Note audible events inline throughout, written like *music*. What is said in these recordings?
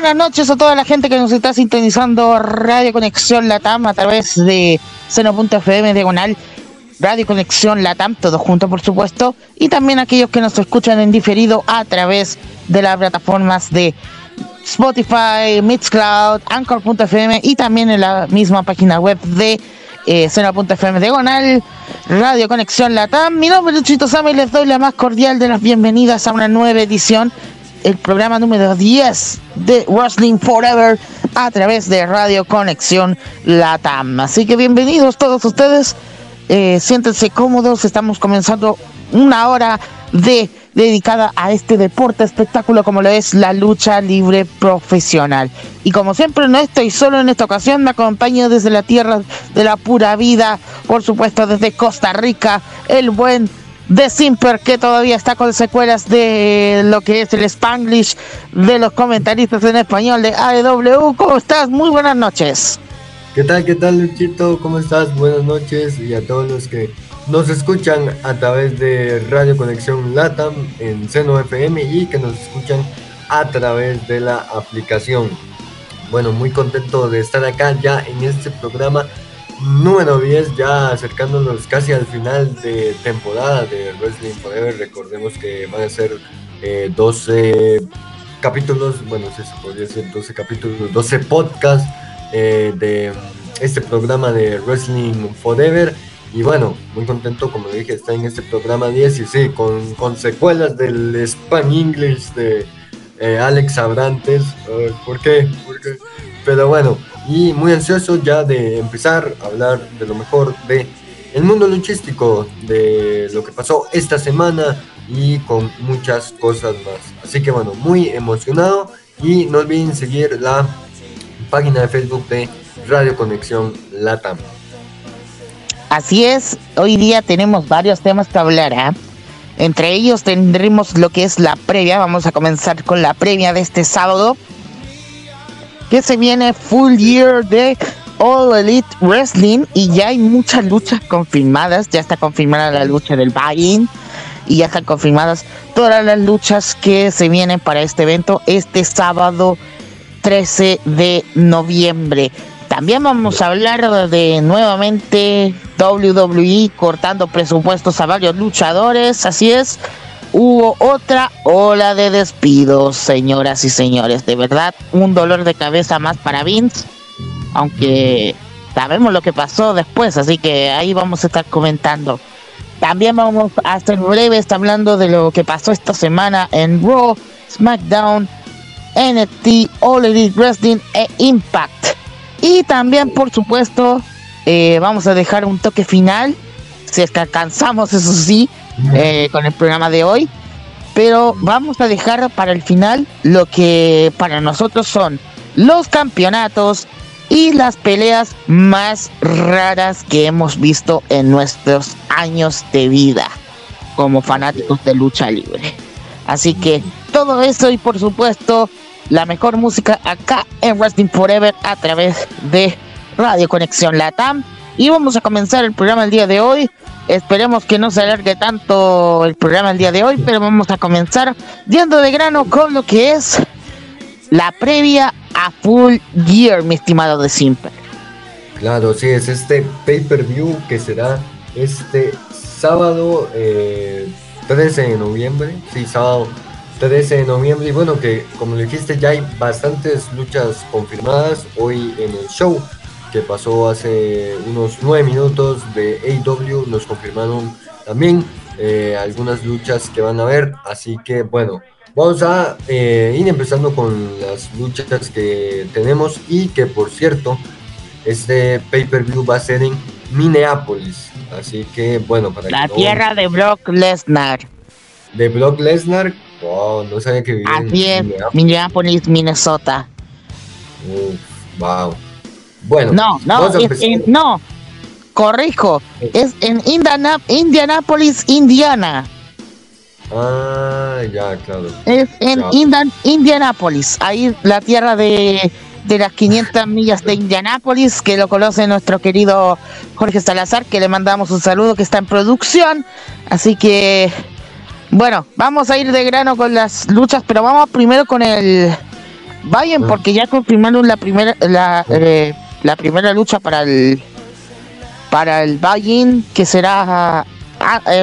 buenas noches a toda la gente que nos está sintonizando Radio Conexión Latam a través de seno.fm diagonal Radio Conexión Latam, todos juntos por supuesto, y también aquellos que nos escuchan en diferido a través de las plataformas de Spotify, Mixcloud, Anchor.fm y también en la misma página web de eh, Seno.fm diagonal Radio Conexión Latam. Mi nombre es Luchito Sama y les doy la más cordial de las bienvenidas a una nueva edición el programa número 10 de Wrestling Forever a través de Radio Conexión Latam. Así que bienvenidos todos ustedes, eh, siéntense cómodos, estamos comenzando una hora de dedicada a este deporte espectáculo como lo es la lucha libre profesional. Y como siempre no estoy solo en esta ocasión, me acompaña desde la tierra de la pura vida, por supuesto desde Costa Rica, el buen de Simper, que todavía está con secuelas de lo que es el Spanglish de los comentaristas en español de AEW. ¿Cómo estás? Muy buenas noches. ¿Qué tal, qué tal, Luchito? ¿Cómo estás? Buenas noches y a todos los que nos escuchan a través de Radio Conexión Latam en Seno FM y que nos escuchan a través de la aplicación. Bueno, muy contento de estar acá ya en este programa número 10, ya acercándonos casi al final de temporada de Wrestling Forever. Recordemos que van a ser 12 eh, capítulos, bueno, se podría decir 12 capítulos, 12 podcasts eh, de este programa de Wrestling Forever. Y bueno, muy contento, como dije, está en este programa 10 y sí, con, con secuelas del Spam English de eh, Alex Abrantes. ¿Por qué? ¿Por qué? Pero bueno, y muy ansioso ya de empezar a hablar de lo mejor de el mundo luchístico, de lo que pasó esta semana y con muchas cosas más. Así que bueno, muy emocionado y no olviden seguir la página de Facebook de Radio Conexión Latam. Así es, hoy día tenemos varios temas que hablar. ¿eh? Entre ellos tendremos lo que es la previa. Vamos a comenzar con la previa de este sábado que se viene full year de All Elite Wrestling y ya hay muchas luchas confirmadas. Ya está confirmada la lucha del buy y ya están confirmadas todas las luchas que se vienen para este evento este sábado 13 de noviembre. También vamos a hablar de nuevamente WWE cortando presupuestos a varios luchadores, así es hubo otra ola de despidos, señoras y señores. De verdad, un dolor de cabeza más para Vince, aunque sabemos lo que pasó después, así que ahí vamos a estar comentando. También vamos a ser breves hablando de lo que pasó esta semana en Raw, SmackDown, NXT, All Elite Wrestling e Impact. Y también, por supuesto, eh, vamos a dejar un toque final, si es que alcanzamos, eso sí, eh, con el programa de hoy. Pero vamos a dejar para el final lo que para nosotros son los campeonatos y las peleas más raras que hemos visto en nuestros años de vida como fanáticos de lucha libre. Así que todo eso y por supuesto la mejor música acá en Wrestling Forever a través de Radio Conexión Latam. Y vamos a comenzar el programa el día de hoy Esperemos que no se alargue tanto el programa el día de hoy, pero vamos a comenzar yendo de grano con lo que es la previa a Full Gear, mi estimado de Simple. Claro, sí, es este pay-per-view que será este sábado 13 eh, de noviembre. Sí, sábado 13 de noviembre. Y bueno, que como le dijiste, ya hay bastantes luchas confirmadas hoy en el show que pasó hace unos nueve minutos de AEW, nos confirmaron también eh, algunas luchas que van a ver, así que bueno, vamos a eh, ir empezando con las luchas que tenemos y que por cierto, este pay-per-view va a ser en Minneapolis, así que bueno, para la tierra de Brock Lesnar. De Brock Lesnar, wow, no sabía que vivía en Minneapolis. Minnesota. wow. Bueno, no, no, no, corrijo, es en Indianapolis, Indiana. Ah, ya, claro. Es en Indianapolis, ahí la tierra de, de las 500 *laughs* millas de Indianapolis, que lo conoce nuestro querido Jorge Salazar, que le mandamos un saludo, que está en producción. Así que, bueno, vamos a ir de grano con las luchas, pero vamos primero con el Vayan, ah. porque ya confirmaron la primera la, eh, la primera lucha para el para el buy que será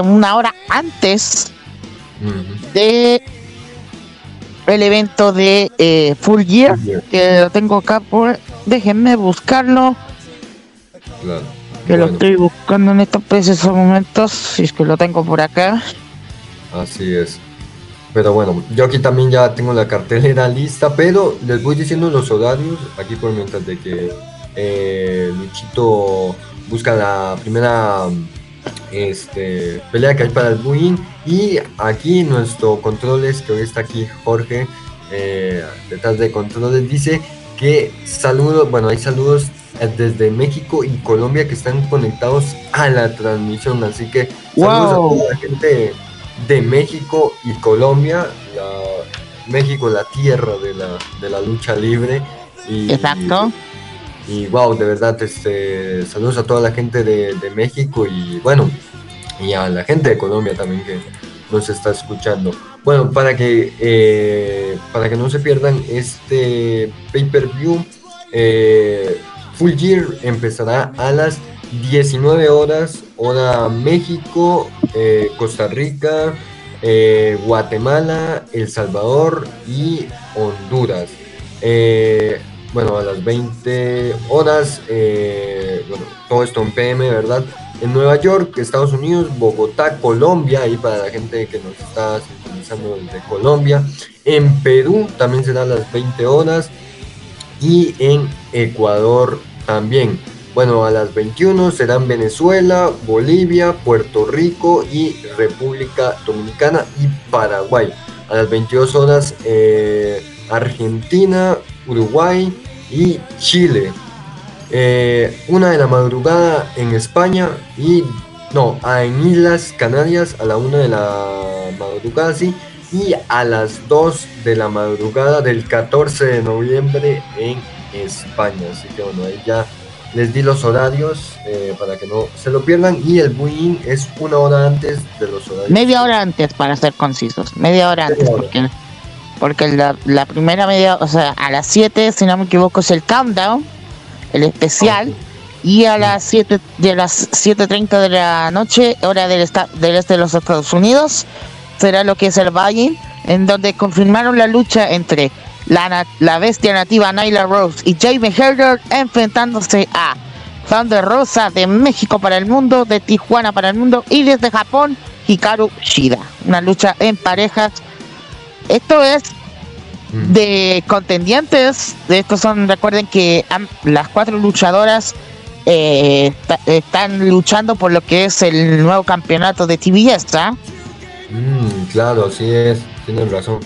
una hora antes de el evento de eh, Full, Gear, que lo tengo acá por déjenme buscarlo. Que lo estoy buscando en estos precisos momentos si es que lo tengo por acá así es pero bueno, yo aquí también ya tengo la cartelera *laughs* lista, pero les voy diciendo los horarios aquí por mientras de que eh, Luchito busca la primera este, pelea que hay para el Buin. Y aquí nuestro controles, que hoy está aquí Jorge, eh, detrás de controles, dice que saludos, bueno, hay saludos desde México y Colombia que están conectados a la transmisión. Así que saludos a toda la gente de México y Colombia. México, la tierra de la, de la lucha libre. Y, Exacto. Y wow, de verdad, este, saludos a toda la gente de, México y bueno, y a la gente de Colombia también que nos está escuchando. Bueno, para que, eh, para que no se pierdan este pay-per-view, eh, Full Gear empezará a las 19 horas, hora México, eh, Costa Rica, Guatemala, El Salvador y Honduras bueno, a las 20 horas, eh, bueno, todo esto en PM, ¿verdad? En Nueva York, Estados Unidos, Bogotá, Colombia, ahí para la gente que nos está sintonizando desde Colombia. En Perú también será a las 20 horas y en Ecuador también. Bueno, a las 21 serán Venezuela, Bolivia, Puerto Rico y República Dominicana y Paraguay. A las 22 horas eh, Argentina, Uruguay y Chile. Eh, una de la madrugada en España y no, en Islas Canarias a la una de la madrugada, sí, y a las 2 de la madrugada del 14 de noviembre en España. Así que bueno, ahí ya les di los horarios eh, para que no se lo pierdan y el buy es una hora antes de los horarios. Media hora antes para ser concisos, media hora antes porque porque la, primera media, o sea, a las 7, si no me equivoco, es el countdown, el especial, y a las 7 de las 7.30 de la noche, hora del, del este de los Estados Unidos, será lo que es el buy en donde confirmaron la lucha entre la, la bestia nativa Nyla Rose y Jamie Herder enfrentándose a Thunder Rosa de México para el mundo, de Tijuana para el mundo y desde Japón Hikaru Shida. Una lucha en parejas esto es mm. de contendientes. Estos son, recuerden que las cuatro luchadoras eh, están luchando por lo que es el nuevo campeonato de TBS, ¿ah? Mm, claro, así es, tienen razón.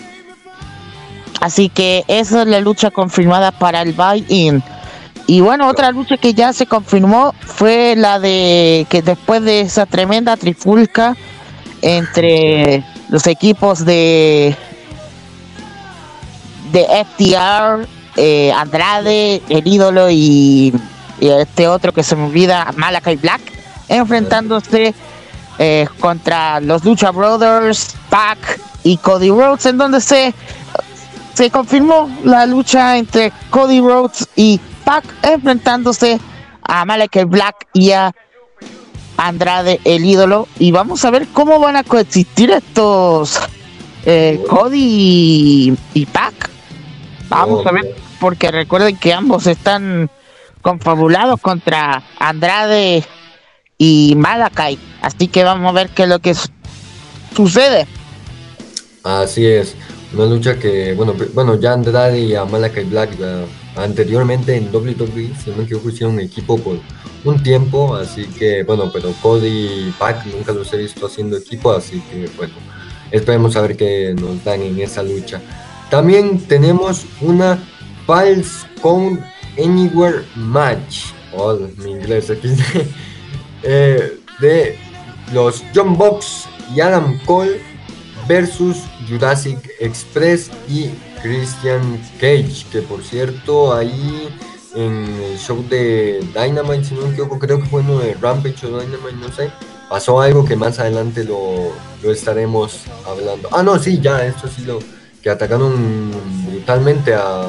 Así que esa es la lucha confirmada para el buy-in. Y bueno, otra lucha que ya se confirmó fue la de que después de esa tremenda trifulca entre los equipos de de FTR, eh, Andrade, el ídolo y, este otro que se me olvida, Malakai Black, enfrentándose eh, contra los Lucha Brothers, Pac y Cody Rhodes, en donde se, se confirmó la lucha entre Cody Rhodes y Pac enfrentándose a Malakai Black y a Andrade, el ídolo. Y vamos a ver cómo van a coexistir estos eh, Cody y Pac. Vamos a ver, porque recuerden que ambos están confabulados contra Andrade y Malakai. Así que vamos a ver qué es lo que sucede. Así es, una lucha que, bueno, bueno ya Andrade y a Malakai Black anteriormente en WWE, si no me equivoco, hicieron equipo por un tiempo, así que, bueno, pero Cody y Pac nunca los he visto haciendo equipo, así que, bueno, esperemos a ver qué nos dan en esa lucha. También tenemos una False Count Anywhere Match. Oh, mi inglés aquí. *laughs* Eh, de los John Box y Adam Cole versus Jurassic Express y Christian Cage. Que por cierto, ahí en el show de Dynamite, si no me equivoco, creo que fue uno de Rampage o Dynamite, no sé. Pasó algo que más adelante lo, lo estaremos hablando. Ah, no, sí, ya, esto sí lo que atacaron brutalmente a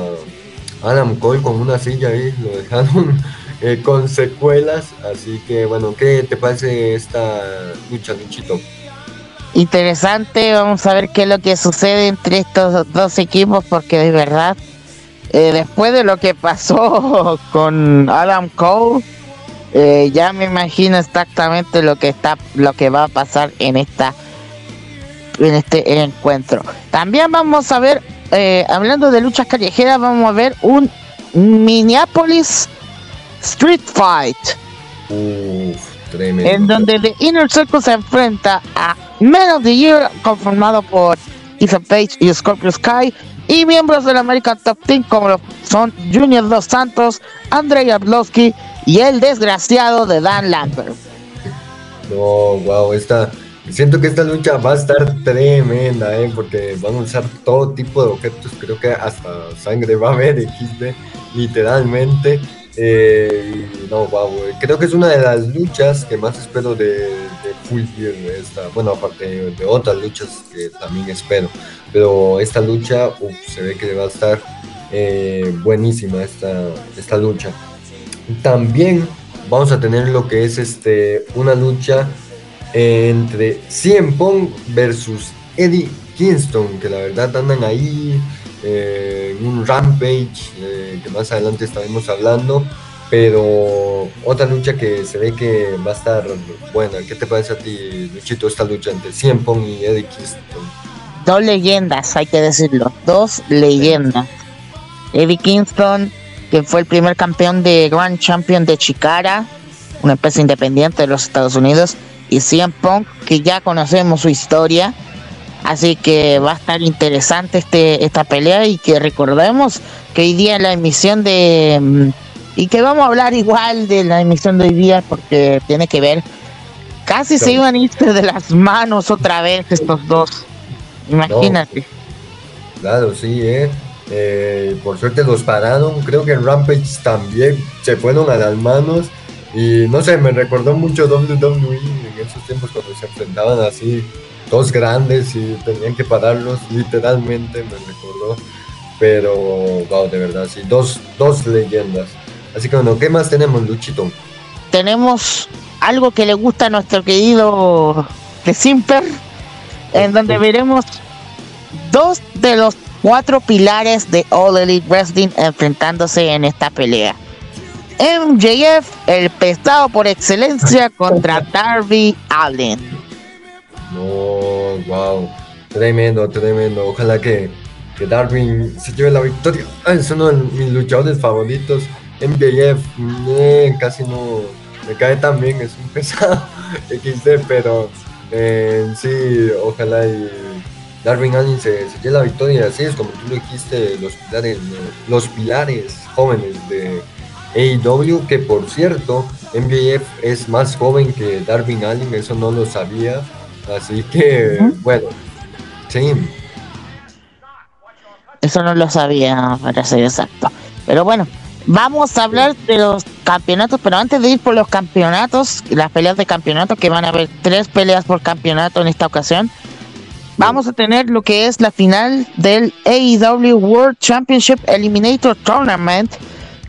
Adam Cole con una silla ahí, lo dejaron *laughs* eh, con secuelas. Así que bueno, ¿qué te parece esta lucha, Luchito? Interesante, vamos a ver qué es lo que sucede entre estos dos equipos porque de verdad, eh, después de lo que pasó *laughs* con Adam Cole, eh, ya me imagino exactamente lo que está, lo que va a pasar en esta, en este encuentro. También vamos a ver, hablando de luchas callejeras, vamos a ver un Minneapolis Street Fight. En donde The Inner Circle se enfrenta a Men of the Year, conformado por Ethan Page y Scorpio Sky, y miembros del American Top Team como son Junior Dos Santos, Andrei Arlovsky y el desgraciado de Dan Lambert. No, wow, esta, siento que esta lucha va a estar tremenda, ¿eh? porque van a usar todo tipo de objetos, creo que hasta sangre va a haber *laughs* XD, literalmente. Eh, no, wow, creo que es una de las luchas que más espero de, de Full Gear. Esta, bueno, aparte de, otras luchas que también espero. Pero esta lucha se ve que va a estar eh, buenísima esta, esta lucha. También vamos a tener lo que es este una lucha entre CM Punk versus Eddie Kingston, que la verdad andan ahí eh, un Rampage, eh, que más adelante estaremos hablando, pero otra lucha que se ve que va a estar buena. ¿Qué te parece a ti, Luchito, esta lucha entre Cien Pong y Eddie Kingston? Dos leyendas, hay que decirlo, dos leyendas. Eddie Kingston, que fue el primer campeón de Grand Champion de Chikara, una empresa independiente de los Estados Unidos, y Cien Pong, que ya conocemos su historia, Así que va a estar interesante este esta pelea y que recordemos que hoy día la emisión de mm, y que vamos a hablar igual de la emisión de hoy día porque tiene que ver casi se iban a irse de las manos otra vez estos dos. Imagínate. Claro, sí, ¿eh? ¿eh? por suerte los pararon. Creo que en Rampage también se fueron a las manos. Y no sé, me recordó mucho WWE en esos tiempos cuando se enfrentaban así dos grandes y tenían que pararlos, literalmente me recordó. Pero, wow, de verdad, sí, dos, dos leyendas. Así que bueno, ¿qué más tenemos, Luchito? Tenemos algo que le gusta a nuestro querido de Simper, en donde veremos dos de los cuatro pilares de All Elite Wrestling enfrentándose en esta pelea. MJF, el pesado por excelencia, contra *laughs* Darby Allen. No, wow. Tremendo, tremendo. Ojalá que, que Darwin se lleve la victoria. Ah, es uno de mis luchadores favoritos. MJF, eh, casi no me cae tan bien, es un pesado *laughs* XD, pero eh, sí, ojalá y Darwin Allen se, lleve la victoria. Así es como tú lo dijiste, los pilares, los pilares jóvenes de AEW, que por cierto, MJF es más joven que Darwin Allen, eso no lo sabía. Así que, bueno, sí. Eso no lo sabía, para ser exacto. Pero bueno, vamos a hablar de los campeonatos, pero antes de ir por los campeonatos, las peleas de campeonato, que van a haber tres peleas por campeonato en esta ocasión, vamos a tener lo que es la final del AEW World Championship Eliminator Tournament,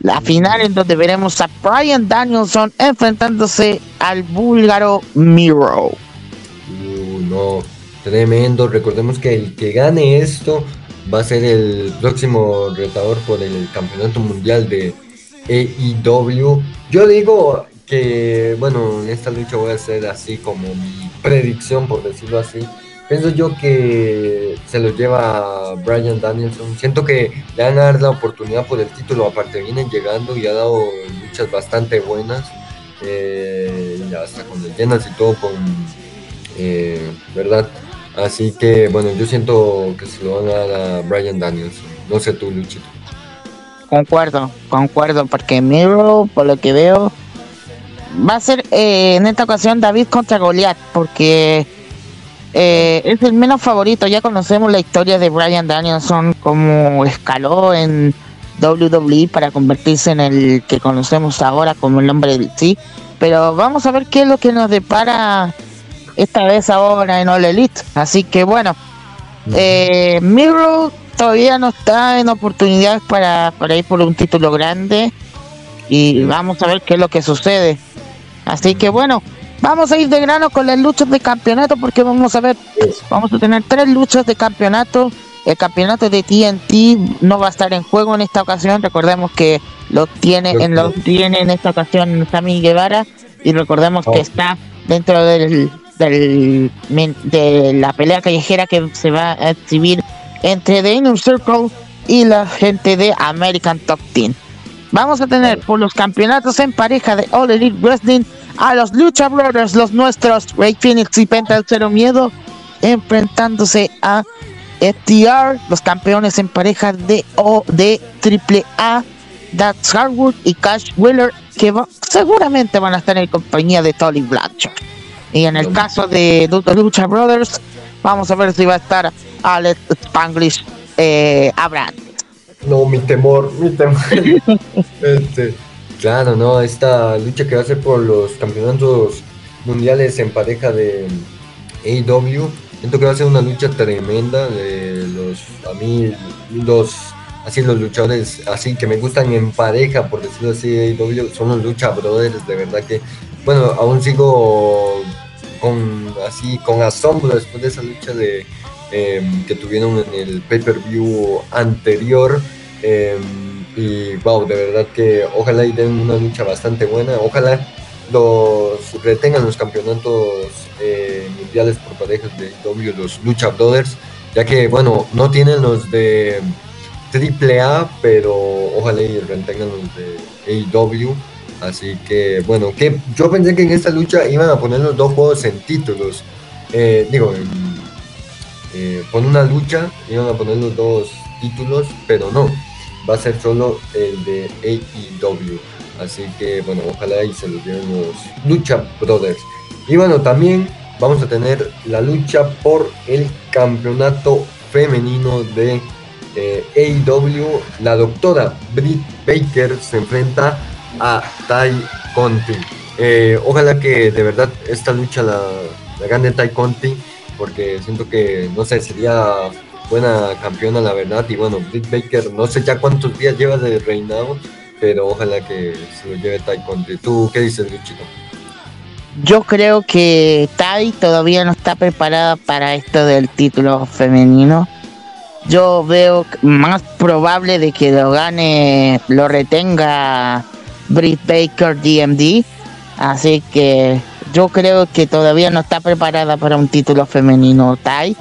la final en donde veremos a Brian Danielson enfrentándose al búlgaro Miro no, tremendo. Recordemos que el que gane esto va a ser el próximo retador por el campeonato mundial de AEW. Yo digo que, bueno, en esta lucha voy a hacer así como mi predicción, por decirlo así. Pienso yo que se lo lleva Brian Danielson. Siento que le van a dar la oportunidad por el título. Aparte, vienen llegando y ha dado luchas bastante buenas. Eh, hasta con leyendas y todo con eh, ¿verdad? Así que bueno, yo siento que se lo van a dar a Brian Daniels. No sé tú, Luchito. Concuerdo, concuerdo, porque Miro, por lo que veo, va a ser eh, en esta ocasión David contra Goliath, porque eh, es el menos favorito. Ya conocemos la historia de Brian Danielson, como escaló en WWE para convertirse en el que conocemos ahora como el hombre del sí. Pero vamos a ver qué es lo que nos depara esta vez ahora en All Elite. Así que bueno, eh, Miro todavía no está en oportunidades para, para ir por un título grande y vamos a ver qué es lo que sucede. Así que bueno, vamos a ir de grano con las luchas de campeonato porque vamos a ver, vamos a tener tres luchas de campeonato. El campeonato de TNT no va a estar en juego en esta ocasión. Recordemos que lo tiene en lo tiene en esta ocasión Sammy Guevara y recordemos que oh. está dentro del, de la pelea callejera que se va a exhibir entre The Inner Circle y la gente de American Top Team. Vamos a tener por los campeonatos en pareja de All Elite Wrestling a los Lucha Brothers, los nuestros, Ray Phoenix y Penta del Cero Miedo, enfrentándose a FTR, los campeones en pareja de O de Triple A, Dax Hardwood y Cash Wheeler, que seguramente van a estar en compañía de Tolly Blanchard. Y en el caso de Lucha Brothers, vamos a ver si va a estar Alex Spanglish eh, Abraham. No, mi temor, mi temor. *laughs* este, claro, no, esta lucha que va a ser por los campeonatos mundiales en pareja de AEW, siento que va a ser una lucha tremenda de los, a mí, los, así los luchadores, así que me gustan en pareja, por decirlo así, AEW, son los lucha brothers, de verdad que, bueno, aún sigo con, así, con asombro después de esa lucha de Em, que tuvieron en el pay-per-view anterior. Em, y wow, de verdad que ojalá y den una lucha bastante buena. Ojalá los retengan los campeonatos eh, mundiales por parejas de W, los Lucha Brothers, ya que bueno, no tienen los de AAA, pero ojalá y retengan los de AEW. Así que bueno, que yo pensé que en esta lucha iban a poner los dos juegos en títulos. Eh, digo, en eh, con una lucha iban a poner los dos títulos, pero no, va a ser solo el de AEW. Así que bueno, ojalá y se lo lleven los Lucha Brothers. Y bueno, también vamos a tener la lucha por el campeonato femenino de eh, AEW. La doctora Britt Baker se enfrenta a Tai Conti. Eh, ojalá que de verdad esta lucha la, gane Tai Conti porque siento que, no sé, sería buena campeona, la verdad. Y bueno, Britt Baker, no sé ya cuántos días lleva de reinado, pero ojalá que se lo lleve Tai Conti. ¿Tú qué dices, Luchito? Yo creo que Tai todavía no está preparada para esto del título femenino. Yo veo más probable de que lo gane, lo retenga Britt Baker DMD. Así que yo creo que todavía no está preparada para un título femenino Tai,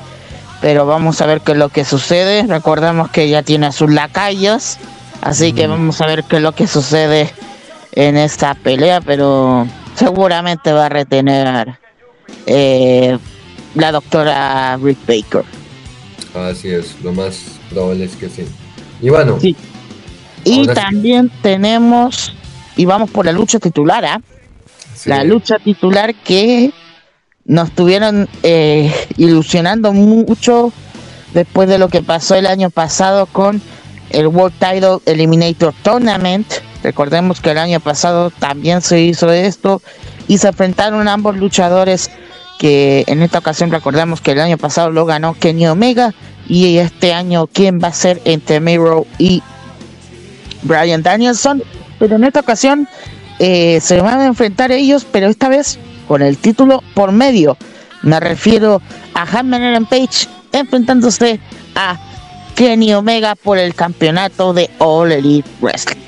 pero vamos a ver qué es lo que sucede. Recordemos que ya tiene a sus lacayos, así que vamos a ver qué es lo que sucede en esta pelea, pero seguramente va a retener eh, la doctora Rick Baker. Así es, lo más probable es que sí. Y bueno. Y también tenemos, y vamos por la lucha titular, ¿ah? la lucha titular que nos estuvieron eh, ilusionando mucho después de lo que pasó el año pasado con el World Title Eliminator Tournament. Recordemos que el año pasado también se hizo esto y se enfrentaron ambos luchadores que en esta ocasión recordemos que el año pasado lo ganó Kenny Omega y este año quién va a ser entre Miro y Brian Danielson. Pero en esta ocasión eh, se van a enfrentar ellos, pero esta vez con el título por medio. Me refiero a Hammer Page enfrentándose a Kenny Omega por el campeonato de All Elite Wrestling.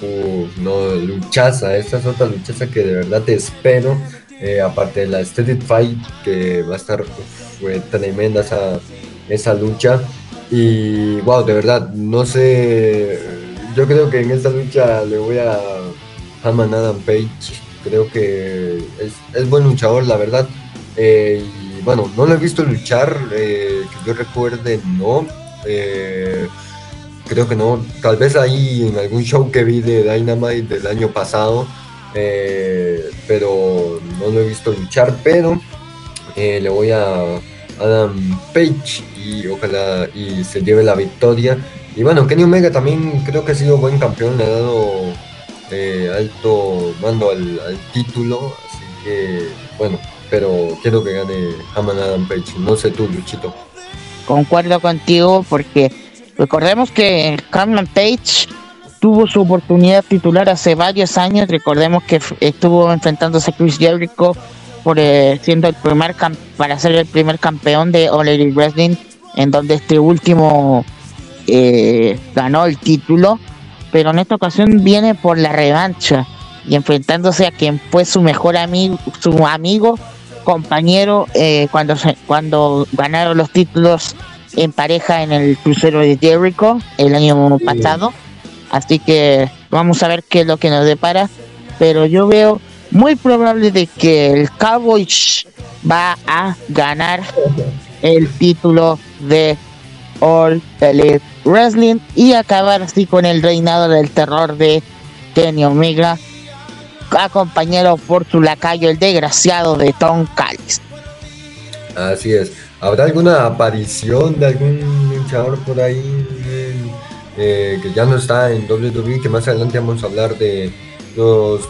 Uh, no, luchaza, esta es otra luchaza que de verdad te espero. Eh, aparte de la Steady Fight, que va a estar fue tremenda esa, esa lucha. Y wow, de verdad, no sé. Yo creo que en esta lucha le voy a Haman Adam Page, creo que es, buen luchador, la verdad. Eh, y bueno, no lo he visto luchar, eh, que yo recuerde, no. Eh, creo que no. Tal vez ahí en algún show que vi de Dynamite del año pasado, pero no lo he visto luchar. Pero le voy a Adam Page y ojalá y se lleve la victoria. Y bueno, Kenny Omega también creo que ha sido buen campeón, le ha dado eh, alto mando al, título, así que bueno, pero quiero que gane Haman Adam Page, no sé tú, Luchito. concuerdo contigo porque recordemos que Carmen Page tuvo su oportunidad titular hace varios años. Recordemos que estuvo enfrentándose a Chris Jericho por eh, siendo el primer para ser el primer campeón de All Wrestling, en donde este último eh, ganó el título, pero en esta ocasión viene por la revancha y enfrentándose a quien fue su mejor amigo, su amigo, compañero eh, cuando cuando ganaron los títulos en pareja en el crucero de Jericho el año pasado. Así que vamos a ver qué es lo que nos depara. Pero yo veo muy probable de que el Cowboy va a ganar el título de All Elite Wrestling y acabar así con el reinado del terror de Kenny Omega, acompañado por su lacayo, el desgraciado de Tom Callis. Así es. ¿Habrá alguna aparición de algún luchador por ahí eh, que ya no está en WWE? Que más adelante vamos a hablar de los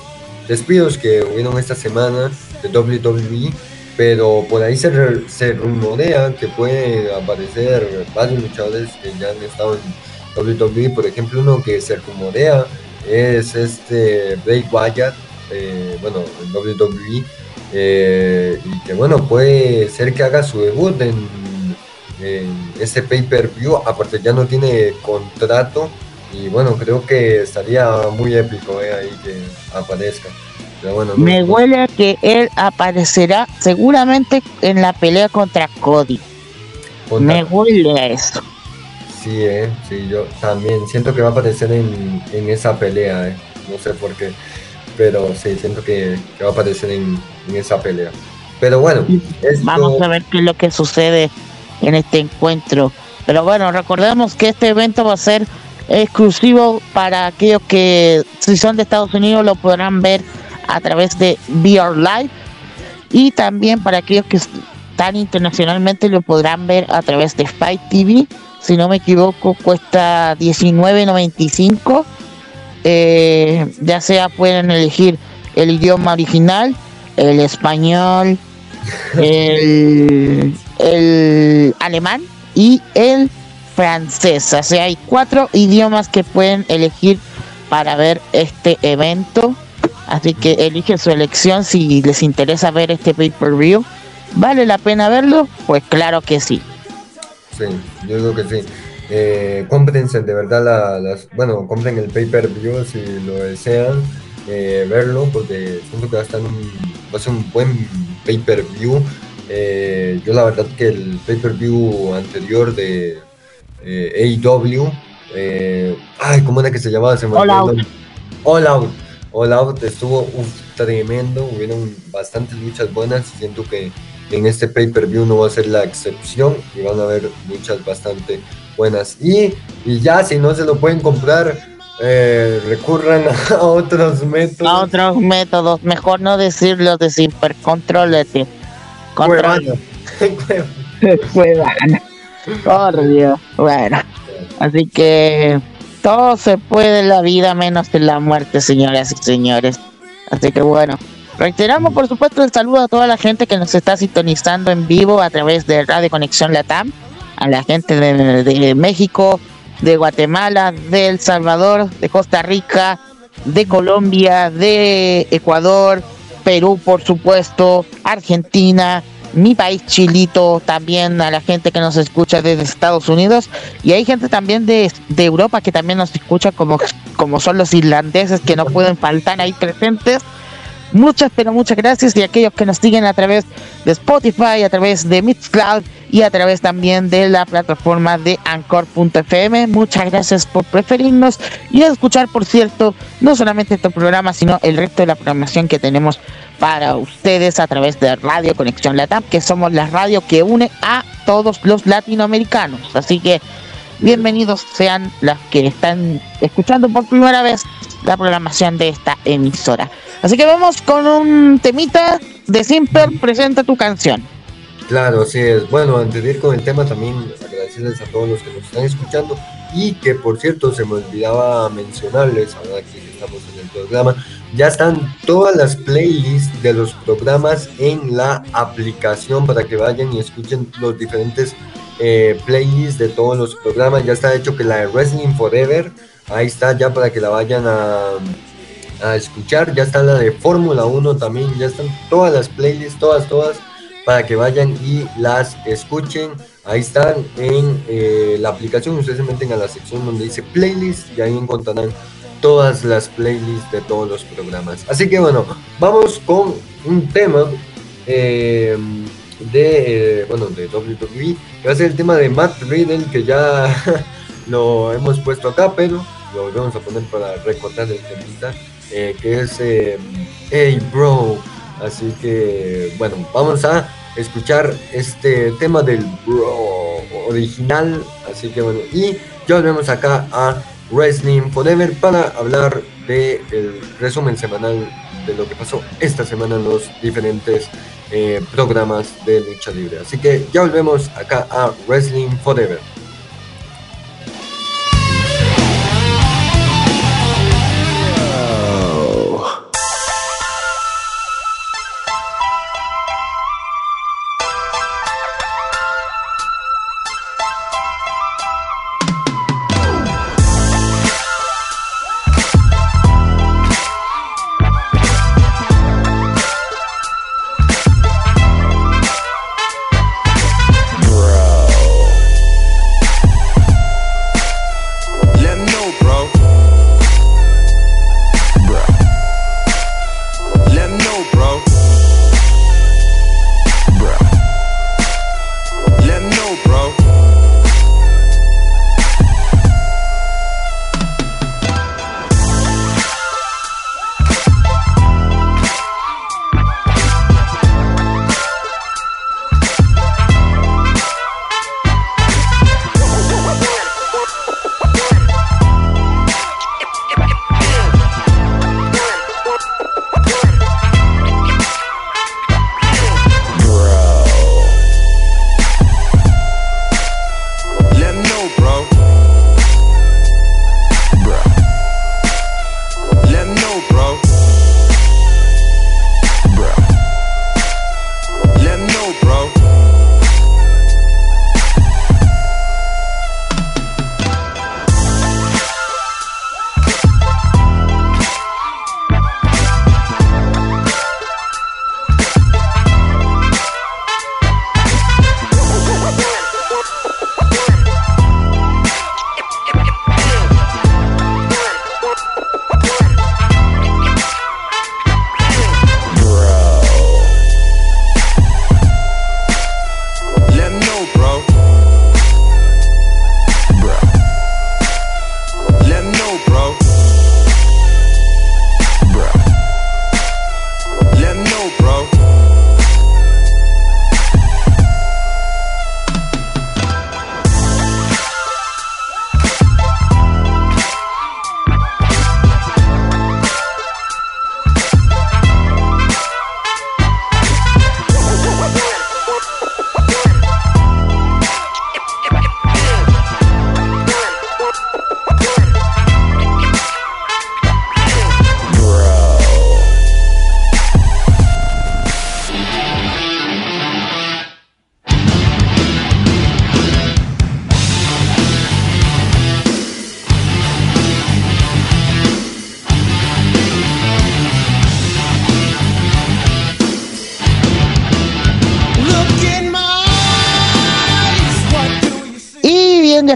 despidos que hubieron esta semana de WWE pero por ahí se, rumorea que puede aparecer varios luchadores que ya han estado en WWE, por ejemplo uno que se rumorea es este Bray Wyatt, eh, bueno, en WWE, eh, y que bueno, puede ser que haga su debut en, este pay-per-view, aparte ya no tiene contrato, y bueno, creo que estaría muy épico eh, ahí que aparezca me huele a que él aparecerá seguramente en la pelea contra Cody. Me huele a eso. Sí, eh, sí, yo también siento que va a aparecer en, esa pelea, eh. no sé por qué, pero sí, siento que, va a aparecer en, esa pelea. Pero bueno, vamos a ver qué es lo que sucede en este encuentro. Pero bueno, recordemos que este evento va a ser exclusivo para aquellos que si son de Estados Unidos lo podrán ver a través de VR Live y también para aquellos que están internacionalmente lo podrán ver a través de Fight TV. Si no me equivoco, cuesta 19.95. Eh, ya sea pueden elegir el idioma original, el español, *laughs* el, el alemán y el francés. O sea, hay cuatro idiomas que pueden elegir para ver este evento. Así que elige su elección si les interesa ver este pay-per-view. ¿Vale la pena verlo? Pues claro que sí. Sí, yo digo que sí. Eh, cómprense de verdad las... Bueno, compren el pay-per-view si lo desean eh, verlo, porque siento que va a, estar un, va a ser un buen pay-per-view. Eh, yo la verdad que el pay-per-view anterior de eh, AEW, ay, ¿cómo era que se llamaba? Se All Out. All Out All Out estuvo tremendo, hubieron bastantes luchas buenas, siento que en este pay-per-view no va a ser la excepción y van a haber luchas bastante buenas. Y, y ya si no se lo pueden comprar, eh, recurran *laughs* a otros métodos. A otros métodos, mejor no decirlo de Simper, controlete. Control. *laughs* Por Dios. Bueno, así que todo se puede en la vida menos en la muerte, señoras y señores. Así que bueno, reiteramos por supuesto el saludo a toda la gente que nos está sintonizando en vivo a través de Radio Conexión Latam, a la gente de, México, de Guatemala, de El Salvador, de Costa Rica, de Colombia, de Ecuador, Perú por supuesto, Argentina, mi país chilito, también a la gente que nos escucha desde Estados Unidos y hay gente también de, Europa que también nos escucha como, como son los irlandeses que no pueden faltar ahí presentes. Muchas, pero muchas gracias y aquellos que nos siguen a través de Spotify, a través de Mixcloud y a través también de la plataforma de Anchor.fm. Muchas gracias por preferirnos y escuchar, por cierto, no solamente este programa, sino el resto de la programación que tenemos para ustedes a través de Radio Conexión Latam, que somos la radio que une a todos los latinoamericanos. Así que bienvenidos sean los que están escuchando por primera vez la programación de esta emisora. Así que vamos con un temita de Simper, presenta tu canción. Claro, así es. Bueno, antes de ir con el tema también agradecerles a todos los que nos están escuchando y que por cierto se me olvidaba mencionarles, ahora que estamos en el programa, ya están todas las playlists de los programas en la aplicación para que vayan y escuchen los diferentes eh, playlist de todos los programas. Ya está hecho que la de Wrestling Forever, ahí está ya para que la vayan a, a escuchar. Ya está la de Fórmula 1 también, ya están todas las playlists, todas, todas, para que vayan y las escuchen. Ahí están en eh, la aplicación, ustedes se meten a la sección donde dice playlist y ahí encontrarán todas las playlists de todos los programas. Así que bueno, vamos con un tema eh, de, eh, bueno, de WWE, que va a ser el tema de Matt Riddle, que ya *laughs* lo hemos puesto acá, pero lo volvemos a poner para recordar el temita, eh, que es Hey Bro. Así que bueno, vamos a escuchar este tema del Bro original. Así que bueno, y ya volvemos acá a Wrestling Forever para hablar del el resumen semanal de lo que pasó esta semana en los diferentes eh, programas de lucha libre. Así que ya volvemos acá a Wrestling Forever.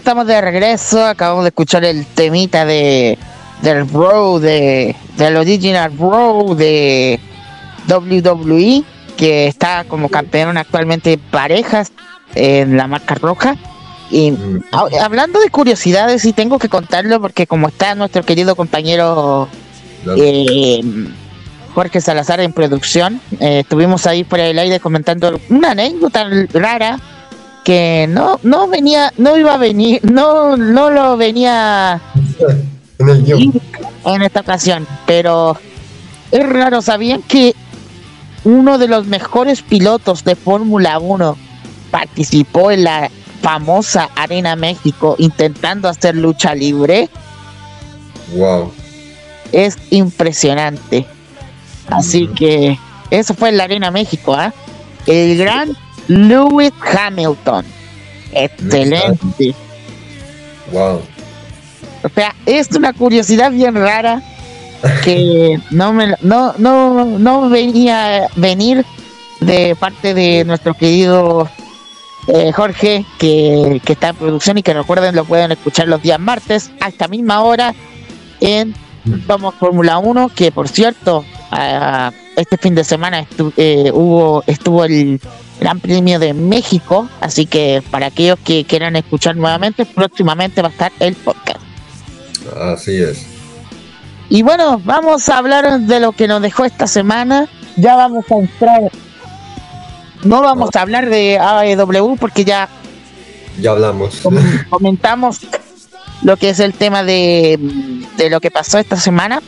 Estamos de regreso. Acabamos de escuchar el temita de del Bro, de, del original Bro de WWE, que está como campeón actualmente parejas en la marca roja. Y mm. hablando de curiosidades, y tengo que contarlo porque como está nuestro querido compañero eh, Jorge Salazar en producción, eh, estuvimos ahí por el aire comentando una anécdota rara que no no venía no iba a venir no no lo venía en, esta ocasión pero es raro sabían que uno de los mejores pilotos de Fórmula 1 participó en la famosa Arena México intentando hacer lucha libre wow es impresionante. Así que eso fue en la Arena México ¿ah? el gran Lewis Hamilton. Excelente. Wow. O sea, es una curiosidad bien rara que *laughs* no me no no no venía venir de parte de nuestro querido eh, Jorge que, que, está en producción y que recuerden lo pueden escuchar los días martes a esta misma hora en. Vamos Fórmula 1 que por cierto este fin de semana eh, hubo estuvo el Gran Premio de México así que para aquellos que quieran escuchar nuevamente próximamente va a estar el podcast así es y bueno vamos a hablar de lo que nos dejó esta semana ya vamos a entrar no vamos a hablar de AEW porque ya. Ya hablamos. *laughs* Comentamos lo que es el tema de, de lo que pasó esta semana.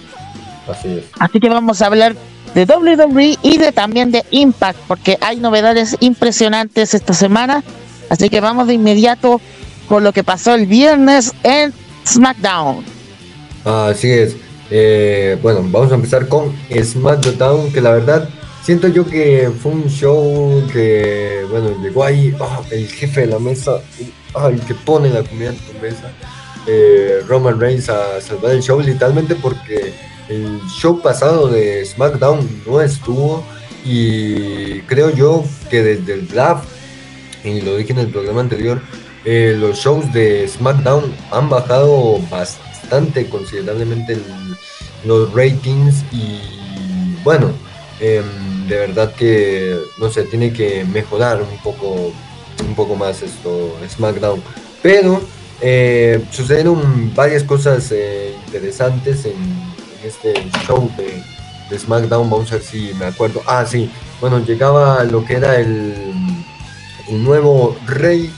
Así es. Así que vamos a hablar de WWE y de también de Impact, porque hay novedades impresionantes esta semana. Así que vamos de inmediato con lo que pasó el viernes en SmackDown. Así es. Eh, bueno, vamos a empezar con SmackDown, que la verdad Siento yo que fue un show que, bueno, llegó ahí ah, el jefe de la mesa, el que pone la comida en tu mesa, eh, Roman Reigns a salvar el show, literalmente porque el show pasado de SmackDown no estuvo y creo yo que desde el draft, y lo dije en el programa anterior, eh, los shows de SmackDown han bajado bastante considerablemente los ratings y bueno, eh, de verdad que, no sé, tiene que mejorar un poco, un poco más esto, SmackDown. Pero eh, sucedieron varias cosas eh, interesantes en, este show de, SmackDown. Vamos a ver si me acuerdo. Ah, sí. Bueno, llegaba lo que era el, nuevo rey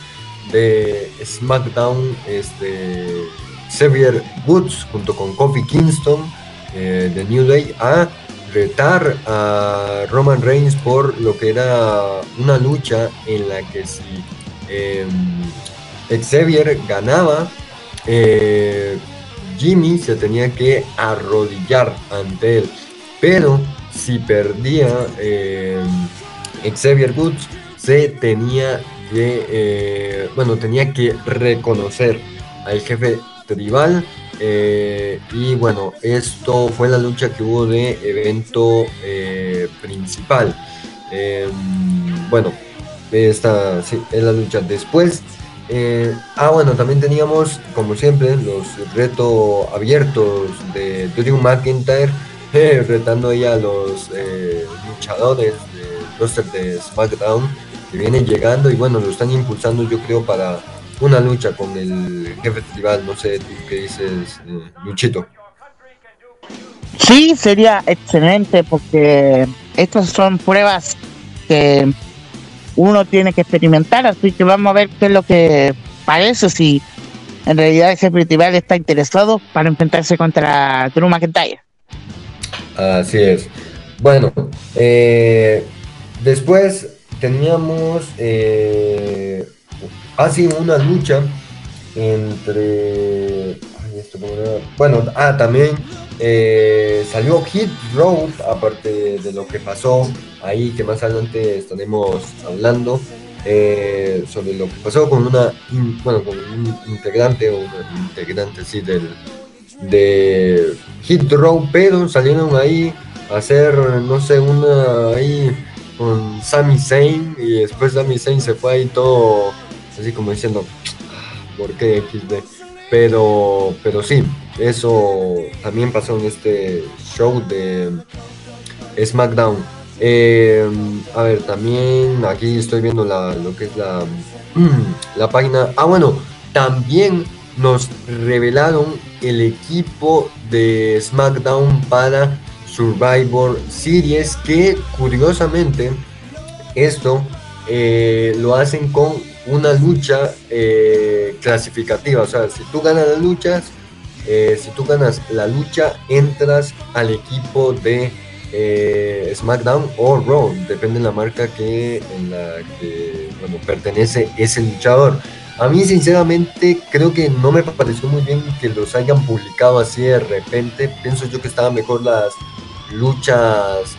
de SmackDown, este Xavier Woods, junto con Kofi Kingston eh, de New Day, a retar a Roman Reigns por lo que era una lucha en la que si em, Xavier ganaba, eh, Jimmy se tenía que arrodillar ante él. Pero si perdía eh, Xavier Woods, se tenía que, eh, bueno, tenía que reconocer al jefe tribal eh, y bueno, esto fue la lucha que hubo de evento principal. Em, bueno, esta sí, es la lucha. Después, eh, ah, bueno, también teníamos, como siempre, los retos abiertos de Drew McIntyre, *laughs* retando ahí a los luchadores del roster de SmackDown que vienen llegando y bueno, lo están impulsando, yo creo, para una lucha con el jefe tribal, no sé, tú qué dices, eh, Luchito. Sí, sería excelente porque estas son pruebas que uno tiene que experimentar, así que vamos a ver qué es lo que parece, si en realidad el jefe tribal está interesado para enfrentarse contra Drew McIntyre. Así es. Bueno, eh, después teníamos eh, ha sido una lucha entre. Bueno, ah, también eh, salió Hit Road, aparte de lo que pasó ahí, que más adelante estaremos hablando. Eh, sobre lo que pasó con una bueno con un integrante o un integrante sí del de Hit Row pero salieron ahí a hacer no sé una ahí con Sami Zayn y después Sami Zayn se fue ahí todo así como diciendo, ¿por qué XD? Pero, pero sí, eso también pasó en este show de SmackDown. Eh, a ver, también aquí estoy viendo la, lo que es la, *clears throat* la página. Ah, bueno, también nos revelaron el equipo de SmackDown para Survivor Series que curiosamente esto eh, lo hacen con una lucha eh, clasificativa. O sea, si tú ganas las luchas, eh, si tú ganas la lucha, entras al equipo de eh, SmackDown o Raw, depende de la marca que, en la que pertenece ese luchador. A mí sinceramente creo que no me pareció muy bien que los hayan publicado así de repente. Pienso yo que estaban mejor las luchas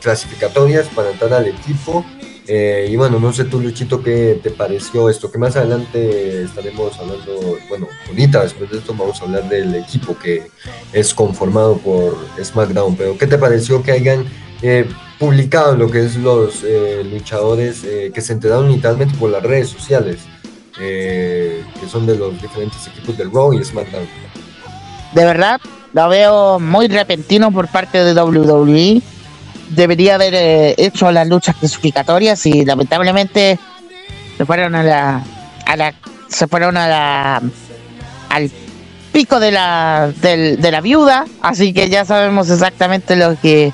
clasificatorias para entrar al equipo Eh, y bueno, no sé tú, Luchito, qué te pareció esto, que más adelante estaremos hablando, bueno, ahorita después de esto vamos a hablar del equipo que es conformado por SmackDown, pero ¿qué te pareció que hayan eh, publicado lo que es los eh, luchadores que se enteraron literalmente por las redes sociales, que son de los diferentes equipos del Raw y SmackDown? De verdad, lo veo muy repentino por parte de WWE debería haber eh, hecho las luchas clasificatorias y lamentablemente se fueron a la, a la se fueron a la al pico de la de la viuda así que ya sabemos exactamente lo que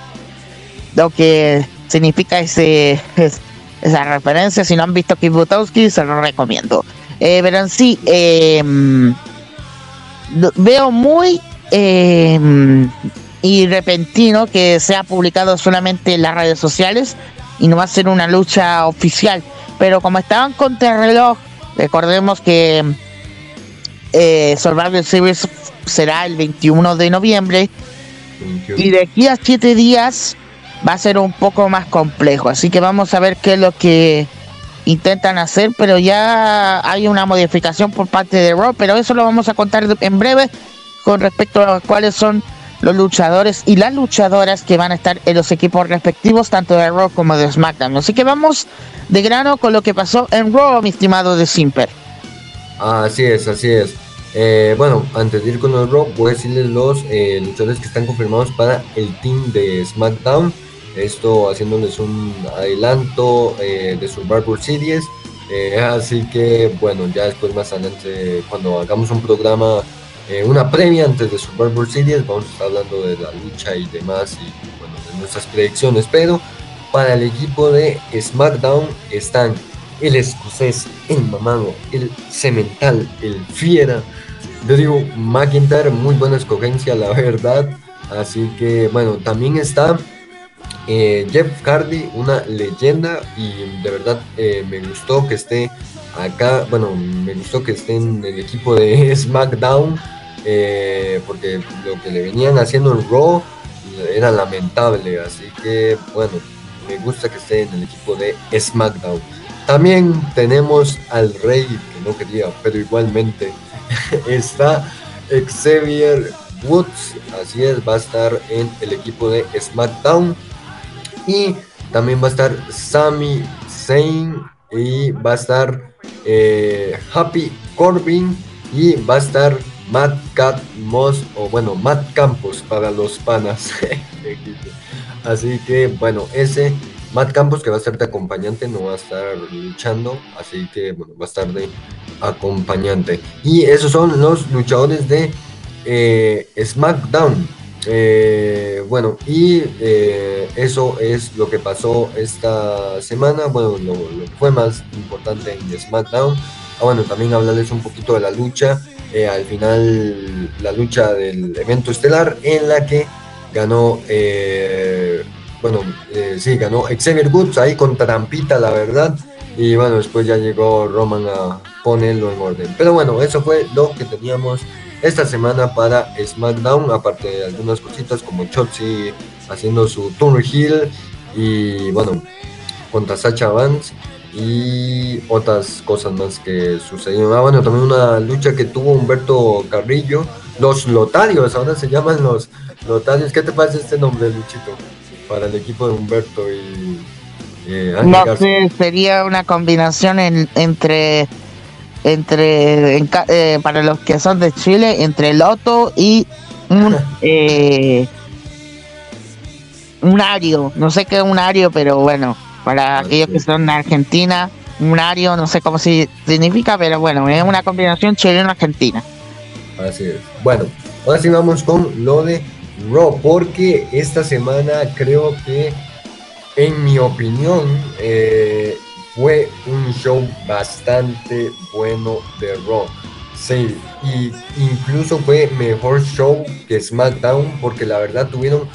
lo que significa ese *laughs* esa referencia. Si no han visto Kip Butowski se lo recomiendo. Eh, pero en sí eh, veo muy eh, y repentino que sea publicado solamente en las redes sociales y no va a ser una lucha oficial. Pero como estaban contra reloj, recordemos que eh, Survivor Series será el 21 de noviembre y de aquí a 7 días va a ser un poco más complejo. Así que vamos a ver qué es lo que intentan hacer, pero ya hay una modificación por parte de Raw, pero eso lo vamos a contar en breve con respecto a cuáles son los luchadores y las luchadoras que van a estar en los equipos respectivos, tanto de Raw como de SmackDown. Así que vamos de grano con lo que pasó en Raw, mi estimado de Simper. Así es, así es. Eh, bueno, antes de ir con el Raw, voy a decirles los eh, luchadores que están confirmados para el team de SmackDown. Esto haciéndoles un adelanto eh, de Survivor Series. así que, bueno, ya después más adelante, cuando hagamos un programa eh, una premia antes de Survivor Series. Vamos a estar hablando de la lucha y demás y bueno, de nuestras predicciones. Pero para el equipo de SmackDown están el escocés, el mamado, el cemental, el fiera. Digo McIntyre, muy buena escogencia, la verdad. Así que bueno, también está eh, Jeff Hardy, una leyenda y de verdad eh, me gustó que esté acá, bueno, me gustó que esté en el equipo de *laughs* SmackDown eh, porque lo que le venían haciendo en Raw era lamentable, así que bueno, me gusta que esté en el equipo de SmackDown. También tenemos al rey que no quería, pero igualmente *laughs* está Xavier Woods, así es, va a estar en el equipo de SmackDown. Y también va a estar Sami Zayn y va a estar eh, Happy Corbin y va a estar Matt Cat Moss, o bueno, Matt Campos para los panas. *laughs* así que bueno, ese Matt Campos que va a estar de acompañante, no va a estar luchando, así que bueno, va a estar de acompañante. Y esos son los luchadores de eh, SmackDown. Eh, bueno, y eh, eso es lo que pasó esta semana. Bueno, lo que fue más importante en SmackDown. Ah, bueno, también hablarles un poquito de la lucha eh, al final la lucha del evento estelar en la que ganó, eh, bueno, eh, sí, ganó Xavier Woods ahí con trampita, la verdad. Y bueno, después ya llegó Roman a ponerlo en orden. Pero bueno, eso fue lo que teníamos esta semana para SmackDown, aparte de algunas cositas como Chotzi haciendo su turn heel y bueno, contra Sacha Vance y otras cosas más que sucedieron. Ah, bueno, también una lucha que tuvo Humberto Carrillo, los Lotarios, ahora se llaman los Lotarios. ¿Qué te parece este nombre, Luchito? Para el equipo de Humberto y... Eh, no sé, sería una combinación entre entre eh, para los que son de Chile entre Loto y un *laughs* eh, un ario no sé qué es un ario pero bueno para aquellos que son de Argentina, un ario, no sé cómo se significa, pero bueno, es una combinación chileno-argentina. Así es. Bueno, ahora sí vamos con lo de Raw, porque esta semana creo que, en mi opinión, eh, fue un show bastante bueno de Raw. Sí, y incluso fue mejor show que SmackDown porque la verdad tuvieron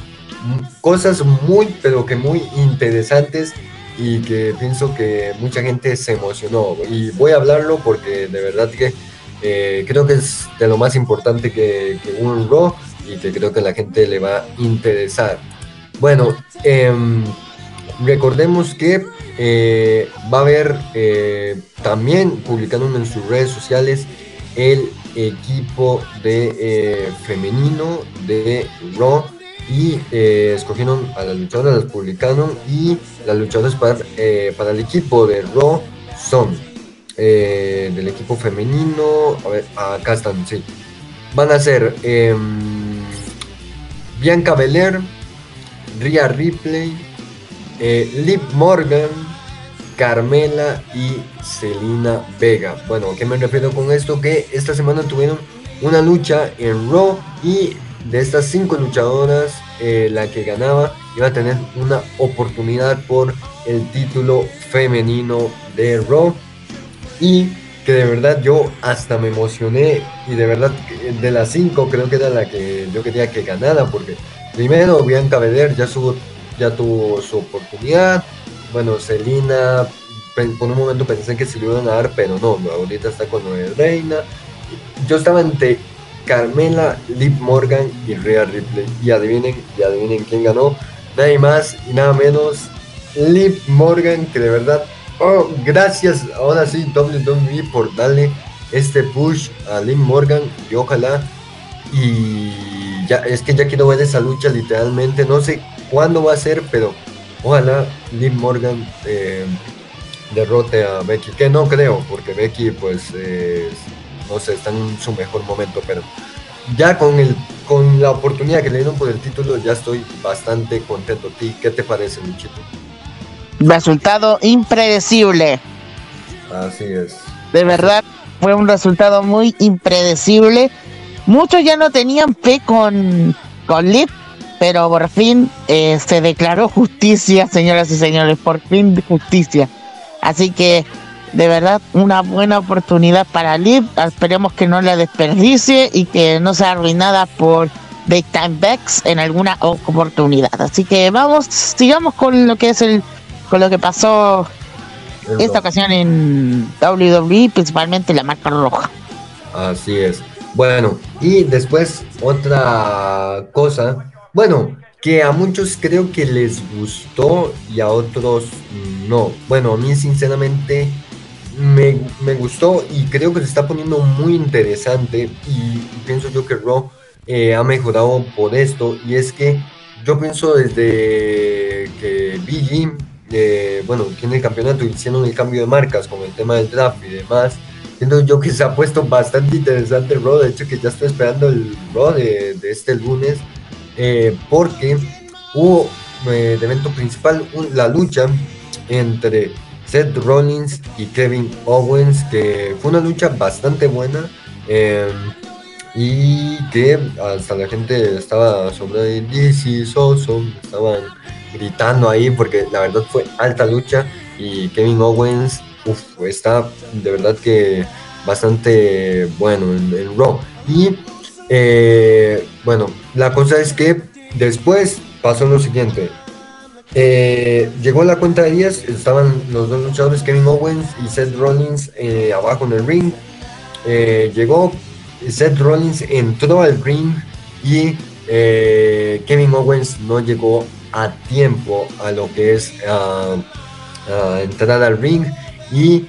cosas muy, pero que muy interesantes y que pienso que mucha gente se emocionó. Y voy a hablarlo porque de verdad que eh, creo que es de lo más importante que, un Raw y que creo que la gente le va a interesar. Bueno, em, recordemos que eh, va a haber eh, también publicando en sus redes sociales el equipo de femenino de Raw y escogieron a las luchadoras, las publicaron y las luchadoras para, para el equipo de Raw son del equipo femenino, a ver, acá están, sí, van a ser em, Bianca Belair, Rhea Ripley, eh, Liv Morgan, Carmela y Selina Vega. Bueno, ¿a qué me refiero con esto? Que esta semana tuvieron una lucha en Raw y de estas cinco luchadoras, eh, la que ganaba iba a tener una oportunidad por el título femenino de Raw. Y que de verdad yo hasta me emocioné y de verdad de las cinco creo que era la que yo quería que ganara porque primero Bianca Belair ya, ya tuvo su oportunidad, bueno, Selina por un momento pensé que se lo iban a dar, pero no, ahorita está con lo de Reina. Yo estaba entre Carmela, Liv Morgan y Rhea Ripley. Y adivinen, y adivinen quién ganó. Nadie más y nada menos Liv Morgan, que de verdad Oh, gracias, ahora sí, WWE por darle este push a Lynn Morgan y ojalá y ya es que ya quiero ver esa lucha literalmente, no sé cuándo va a ser, pero ojalá Lynn Morgan eh, derrote a Becky, que no creo, porque Becky pues no sé, está en su mejor momento, pero ya con el con la oportunidad que le dieron por el título ya estoy bastante contento. ¿Ti qué te parece, Luchito? Resultado impredecible. Así es. De verdad, fue un resultado muy impredecible. Muchos ya no tenían fe con, con Lip, pero por fin eh, se declaró justicia, señoras y señores, por fin justicia. Así que, de verdad, una buena oportunidad para Lip. Esperemos que no la desperdicie y que no sea arruinada por Daytime Becks en alguna oportunidad. Así que vamos, sigamos con lo que es el con lo que pasó esta ocasión en WWE, principalmente la marca roja. Así es. Bueno, y después otra cosa, bueno, que a muchos creo que les gustó y a otros no. Bueno, a mí sinceramente me, gustó y creo que se está poniendo muy interesante y, pienso yo que Raw eh, ha mejorado por esto y es que yo pienso desde que Biggie bueno, tiene el campeonato y hicieron el cambio de marcas con el tema del draft y demás. Siento yo que se ha puesto bastante interesante Raw, de hecho que ya estoy esperando el Raw de, este lunes, eh, porque hubo eh, de evento principal la lucha entre Seth Rollins y Kevin Owens, que fue una lucha bastante buena. Eh, y que hasta la gente estaba sobre DC Awesome, estaban gritando ahí porque la verdad fue alta lucha y Kevin Owens está de verdad que bastante bueno en, en Raw. Y eh, bueno, la cosa es que después pasó lo siguiente. Eh, llegó la cuenta de 10, estaban los dos luchadores, Kevin Owens y Seth Rollins, eh, abajo en el ring. llegó, Seth Rollins entró al ring y Kevin Owens no llegó a tiempo a lo que es entrar al ring y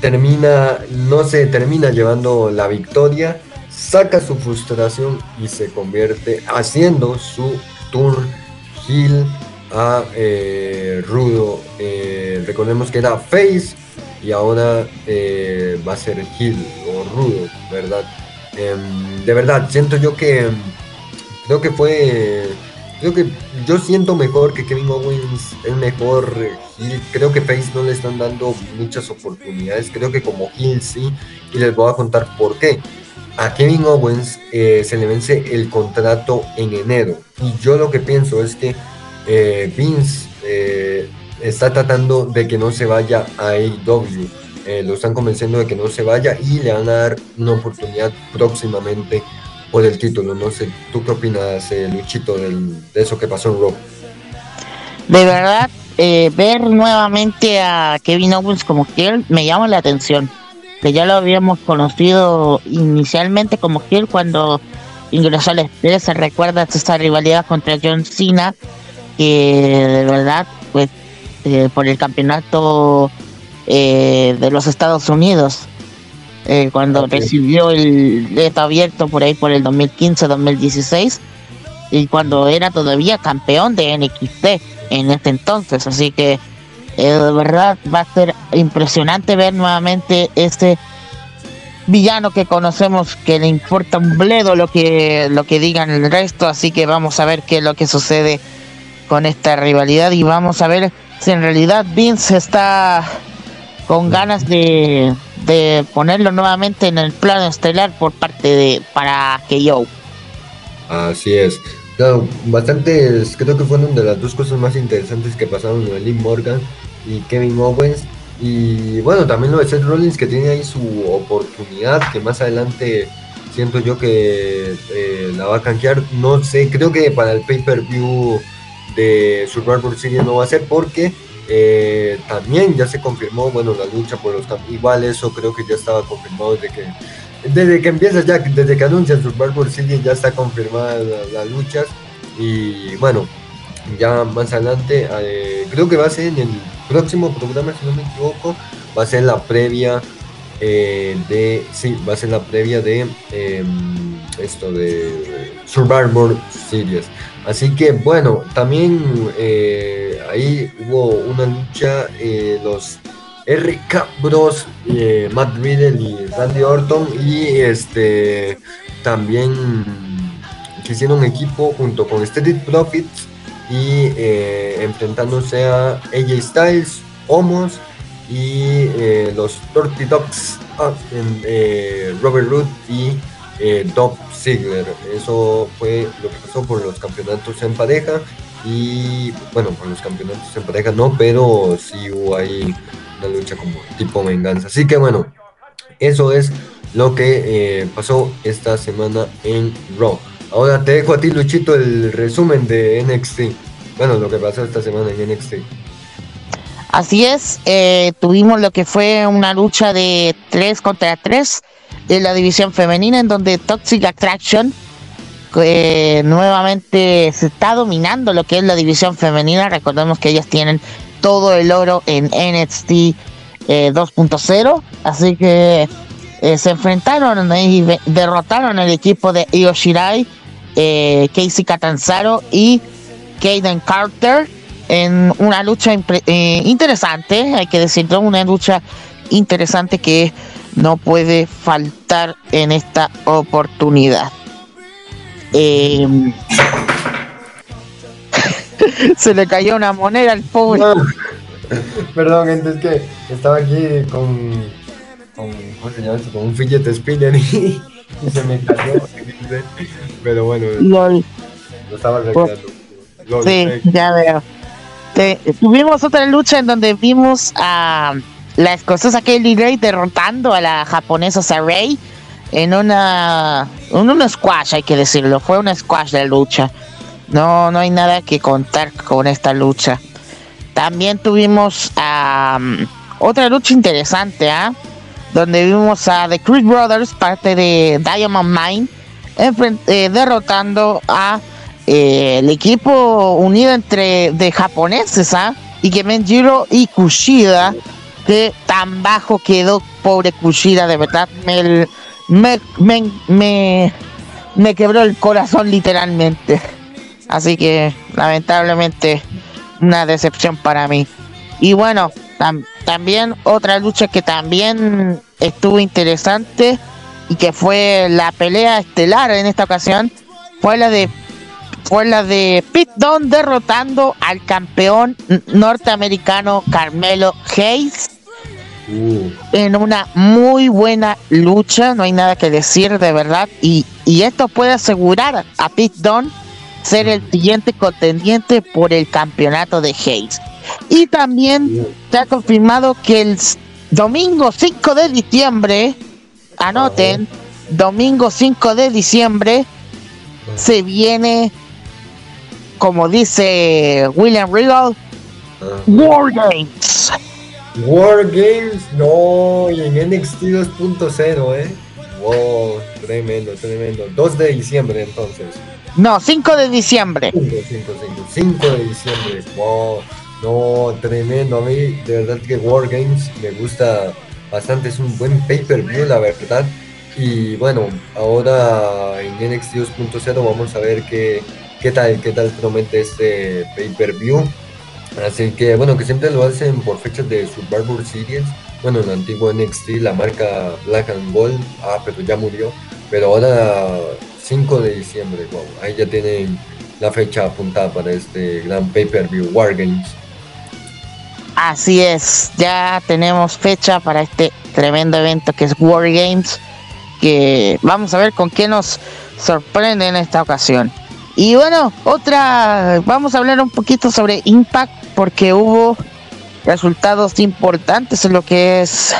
termina, no se termina llevando la victoria, saca su frustración y se convierte haciendo su turn heel a eh, Rudo. Eh, recordemos que era face y ahora eh, va a ser heel o Rudo, ¿verdad? Em, de verdad, siento yo que creo que fue Creo que yo siento mejor que Kevin Owens es mejor y creo que Face no le están dando muchas oportunidades. Creo que como Hill sí, y les voy a contar por qué. A Kevin Owens se le vence el contrato en enero. Y yo lo que pienso es que eh, Vince eh, está tratando de que no se vaya a AEW. lo están convenciendo de que no se vaya y le van a dar una oportunidad próximamente por el título. No sé, ¿tú qué opinas, eh, Luchito, de eso que pasó en Raw? De verdad, eh, ver nuevamente a Kevin Owens como Heel me llama la atención. Que ya lo habíamos conocido inicialmente como Heel cuando ingresó al se Recuerda esta rivalidad contra John Cena, que de verdad, pues eh, por el campeonato eh, de los Estados Unidos. Eh, cuando recibió el reto abierto por ahí por el 2015-2016 y cuando era todavía campeón de NXT en este entonces. Así que de verdad va a ser impresionante ver nuevamente este villano que conocemos que le importa un bledo lo que lo que digan el resto, así que vamos a ver qué es lo que sucede con esta rivalidad y vamos a ver si en realidad Vince está con ganas de, de ponerlo nuevamente en el plano estelar por parte de para KO. Así es. Claro, bastantes, creo que fueron de las dos cosas más interesantes que pasaron de Lee Morgan y Kevin Owens y bueno, también lo de Seth Rollins que tiene ahí su oportunidad, que más adelante siento yo que eh, la va a canjear. No sé, creo que para el pay-per-view de Survivor Series no va a ser porque eh, también ya se confirmó, bueno, la lucha por los igual eso creo que ya estaba confirmado desde que desde que empieza ya, desde que anuncia Survivor Series ya está confirmada las luchas y bueno, ya más adelante eh, creo que va a ser en el próximo programa, si no me equivoco, va a ser la previa eh, de. Sí, va a ser la previa de em, esto de Survivor Series. Así que bueno, también eh, ahí hubo una lucha, eh, los RK Bros, Matt Riddle y Randy Orton, y este también hicieron un equipo junto con Street Profits y eh, enfrentándose a AJ Styles, Homos y eh, los Dirty Dogs, ah, eh, Robert Root y Dob Ziggler. Eso fue lo que pasó por los campeonatos en pareja y bueno, por los campeonatos en pareja no, pero sí hubo ahí una lucha como tipo venganza. Así que bueno, eso es lo que pasó esta semana en Raw. Ahora te dejo a ti, Luchito, el resumen de NXT. Bueno, lo que pasó esta semana en NXT. Así es, eh, tuvimos lo que fue una lucha de 3 contra 3 de la división femenina en donde Toxic Attraction eh, nuevamente se está dominando lo que es la división femenina. Recordemos que ellas tienen todo el oro en NXT 2.0, eh, así que se enfrentaron y derrotaron al equipo de Io Shirai eh, Casey Catanzaro y Kaden Carter en una lucha eh, interesante, hay que decirlo, una lucha interesante que no puede faltar en esta oportunidad. Em, *laughs* se le cayó una moneda al pobre. *laughs* Perdón, gente, es que estaba aquí con, con, ¿cómo se llama con un fidget spinner *laughs* y, se me cayó. Pero bueno, lo estaba arreglando. sí, ya veo. tuvimos otra lucha en donde vimos a la escocesa Kelly Ray derrotando a la japonesa Saray en una en un squash, hay que decirlo. Fue una squash de lucha. No, no hay nada que contar con esta lucha. También tuvimos otra lucha interesante, ¿ah? donde vimos a The Creed Brothers, parte de Diamond Mine, eh, derrotando a eh, el equipo unido entre de japoneses, ¿ah? Ikemenjiro y Kushida, que tan bajo quedó pobre Kushida, de verdad, me, me, me, me quebró el corazón literalmente. Así que lamentablemente una decepción para mí. Y bueno, también otra lucha que también estuvo interesante y que fue la pelea estelar en esta ocasión fue la de fue la de Pete Dunne derrotando al campeón norteamericano Carmelo Hayes uh. en una muy buena lucha, no hay nada que decir de verdad y, y esto puede asegurar a Pete Dunne ser el siguiente contendiente por el campeonato de Hayes. Y también se ha confirmado que el domingo 5 de diciembre, anoten, domingo 5 de diciembre, se viene, como dice William Regal, War Games. War Games, no, y en NXT 2.0, ¿eh? Wow, tremendo, tremendo. 2 de diciembre entonces. No, 5 de diciembre. 5, 5, 5, 5 de diciembre. Wow. No, tremendo. A mí, de verdad que Wargames me gusta bastante. Es un buen pay-per-view, la verdad. Y bueno, ahora en NXT 2.0 vamos a ver qué, qué tal, qué tal promete este pay-per-view. Así que bueno, que siempre lo hacen por fechas de Survivor Series. Bueno, en el antiguo NXT, la marca Black and Gold, ah, pero ya murió. Pero ahora 5 de diciembre, wow, ahí ya tienen la fecha apuntada para este gran pay-per-view Wargames. Así es, ya tenemos fecha para este tremendo evento que es Wargames, que vamos a ver con qué nos sorprende en esta ocasión. Y bueno, otra, vamos a hablar un poquito sobre Impact porque hubo resultados importantes en lo que es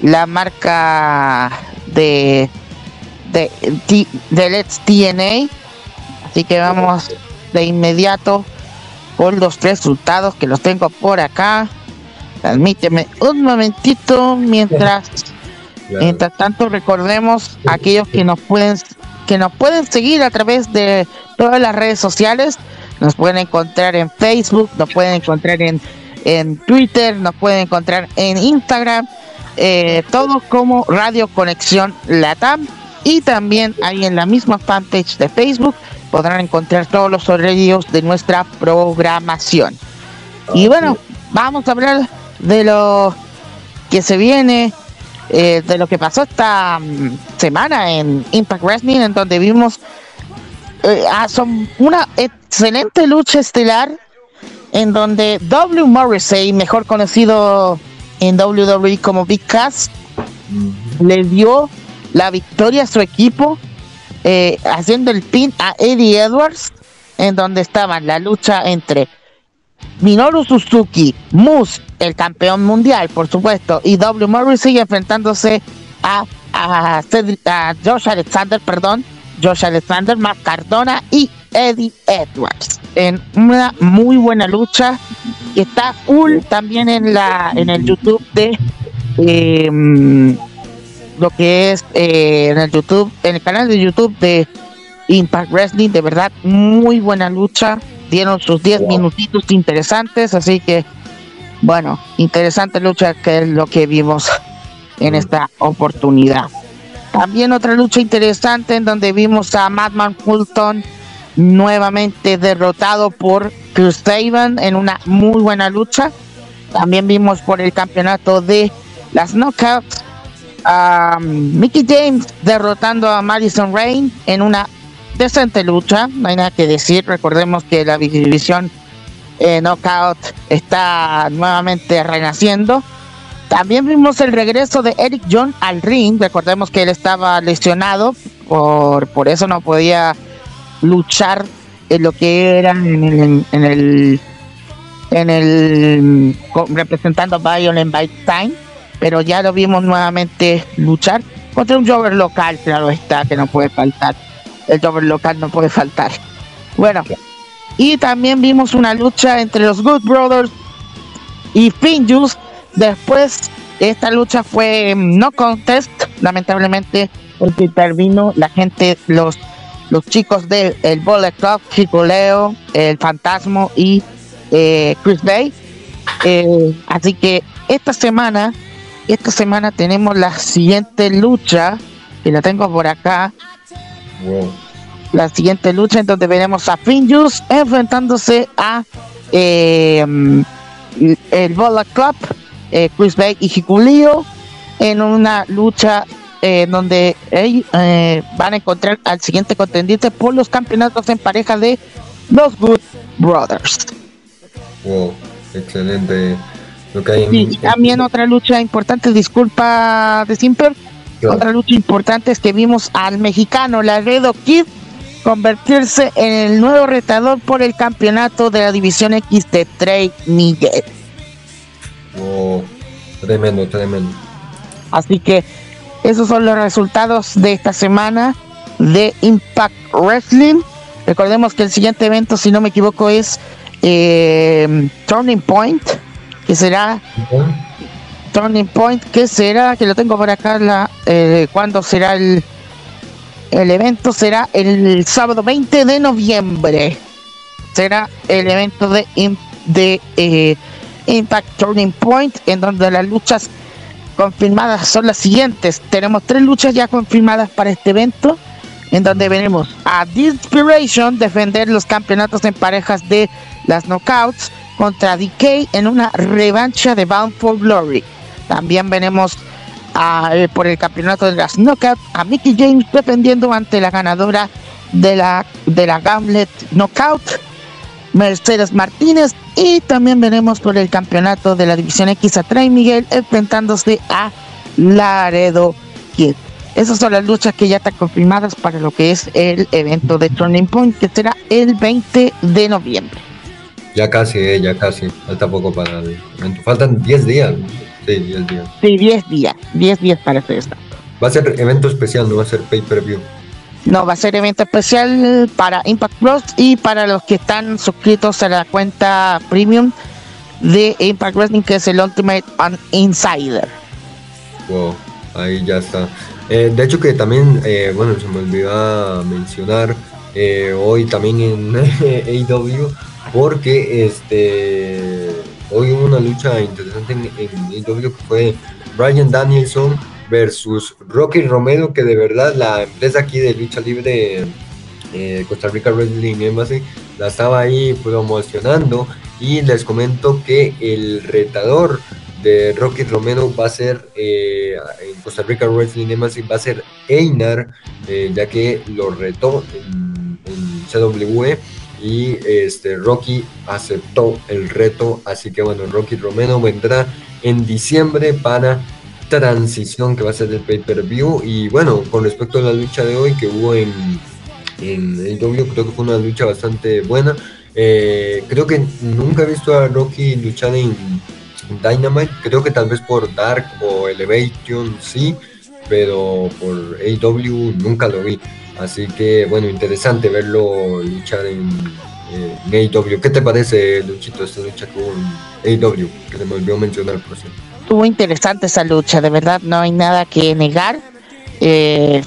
la marca de de, de Let's TNA. Así que vamos de inmediato por los resultados que los tengo por acá. Permíteme un momentito mientras mientras tanto recordemos aquellos que nos pueden que nos pueden seguir a través de todas las redes sociales. Nos pueden encontrar en Facebook, nos pueden encontrar en, en Twitter, nos pueden encontrar en Instagram, eh, todo como Radio Conexión Latam. Y también ahí en la misma fanpage de Facebook podrán encontrar todos los horarios de nuestra programación. Y bueno, vamos a hablar de lo que se viene, eh, de lo que pasó esta mm, semana en Impact Wrestling, en donde vimos eh, ah, una excelente lucha estelar, en donde W. Morrissey, mejor conocido en WWE como Big Cass, le dio la victoria a su equipo eh, haciendo el pin a Eddie Edwards, en donde estaban la lucha entre Minoru Suzuki, Moose, el campeón mundial, por supuesto, y W. Morrissey enfrentándose a, a, Josh Alexander, perdón, Josh Alexander, Matt Cardona y Eddie Edwards en una muy buena lucha que está full también en la en el YouTube de eh, lo que es eh, en el YouTube, en el canal de YouTube de Impact Wrestling, de verdad, muy buena lucha. Dieron sus 10 minutitos interesantes, así que, bueno, interesante lucha que es lo que vimos en esta oportunidad. También otra lucha interesante en donde vimos a Madman Fulton nuevamente derrotado por Chris Sabin en una muy buena lucha. También vimos por el campeonato de las Knockouts a Mickey James derrotando a Madison Rain en una decente lucha, no hay nada que decir, recordemos que la división eh, Knockout está nuevamente renaciendo. También vimos el regreso de Eric John al ring, recordemos que él estaba lesionado, por, por eso no podía luchar en lo que era en el, en el, en el Violent by Time pero ya lo vimos nuevamente luchar contra un Jover local, claro está, que no puede faltar. El Jover local no puede faltar. Bueno, y también vimos una lucha entre los Good Brothers y Finjus. Después, esta lucha fue mm, no contest, lamentablemente, porque intervino la gente, los, los chicos del el Bullet Club, Chico Leo, el Fantasma y eh, Chris Bay. Eh, así que esta semana esta semana tenemos la siguiente lucha, que la tengo por acá. La siguiente lucha en donde veremos a Finjus enfrentándose a eh, el Bola Club, eh, Chris Bay y Hikulio en una lucha eh, donde ellos van a encontrar al siguiente contendiente por los campeonatos en pareja de los Good Brothers. Wow, excelente y también otra lucha importante, disculpa de Simper, otra lucha importante es que vimos al mexicano Laredo Kid convertirse en el nuevo retador por el campeonato de la división X de Trey Miguel. Tremendo, tremendo. Así que esos son los resultados de esta semana de Impact Wrestling. Recordemos que el siguiente evento, si no me equivoco, es eh, Turning Point que será Turning Point, que será, que lo tengo por acá, la, eh, cuando será el, el evento, será el sábado 20 de noviembre, será el evento de de eh, Impact Turning Point, en donde las luchas confirmadas son las siguientes. Tenemos tres luchas ya confirmadas para este evento, en donde veremos a Inspiration defender los campeonatos en parejas de las Knockouts contra DK en una revancha de Bound for Glory. También veremos eh, por el campeonato de las Knockouts a Mickey James defendiendo ante la ganadora de la, de la Gauntlet Knockout, Mercedes Martínez. Y también veremos por el campeonato de la División X a Trey Miguel enfrentándose a Laredo Kid. Esas son las luchas que ya están confirmadas para lo que es el evento de Turning Point, que será el 20 de noviembre. Ya casi, eh, ya casi. Falta poco para el evento. Faltan 10 días. Sí, 10 días. Sí, 10 días. 10 días para hacer esto. Va a ser evento especial, no va a ser pay-per-view. No, va a ser evento especial para Impact Plus y para los que están suscritos a la cuenta premium de Impact Wrestling, que es el Ultimate Insider. Wow, ahí ya está. Eh, de hecho que también, eh, bueno, se me olvidó mencionar eh, hoy también en *laughs* AEW, porque este hoy hubo una lucha interesante en, en AEW que fue Brian Danielson versus Rocky Romero, que de verdad la empresa aquí de lucha libre eh, Costa Rica Wrestling Embassy la estaba ahí promocionando. Y les comento que el retador de Rocky Romero va a ser eh, en Costa Rica Wrestling Embassy va a ser Einar eh, ya que lo retó en, en CWE y este Rocky aceptó el reto. Así que bueno Rocky Romero vendrá en diciembre para transición que va a ser el pay-per-view. Y bueno, con respecto a la lucha de hoy que hubo en, en W, creo que fue una lucha bastante buena. Eh, creo que nunca he visto a Rocky luchar en Dynamite. Creo que tal vez por Dark o Elevation sí, pero por AW nunca lo vi. Así que bueno, interesante verlo luchar en, eh, AW. ¿Qué te parece, Luchito, esta lucha con AW? Que se me olvidó mencionar, por cierto estuvo interesante esa lucha, de verdad no hay nada que negar. Eh,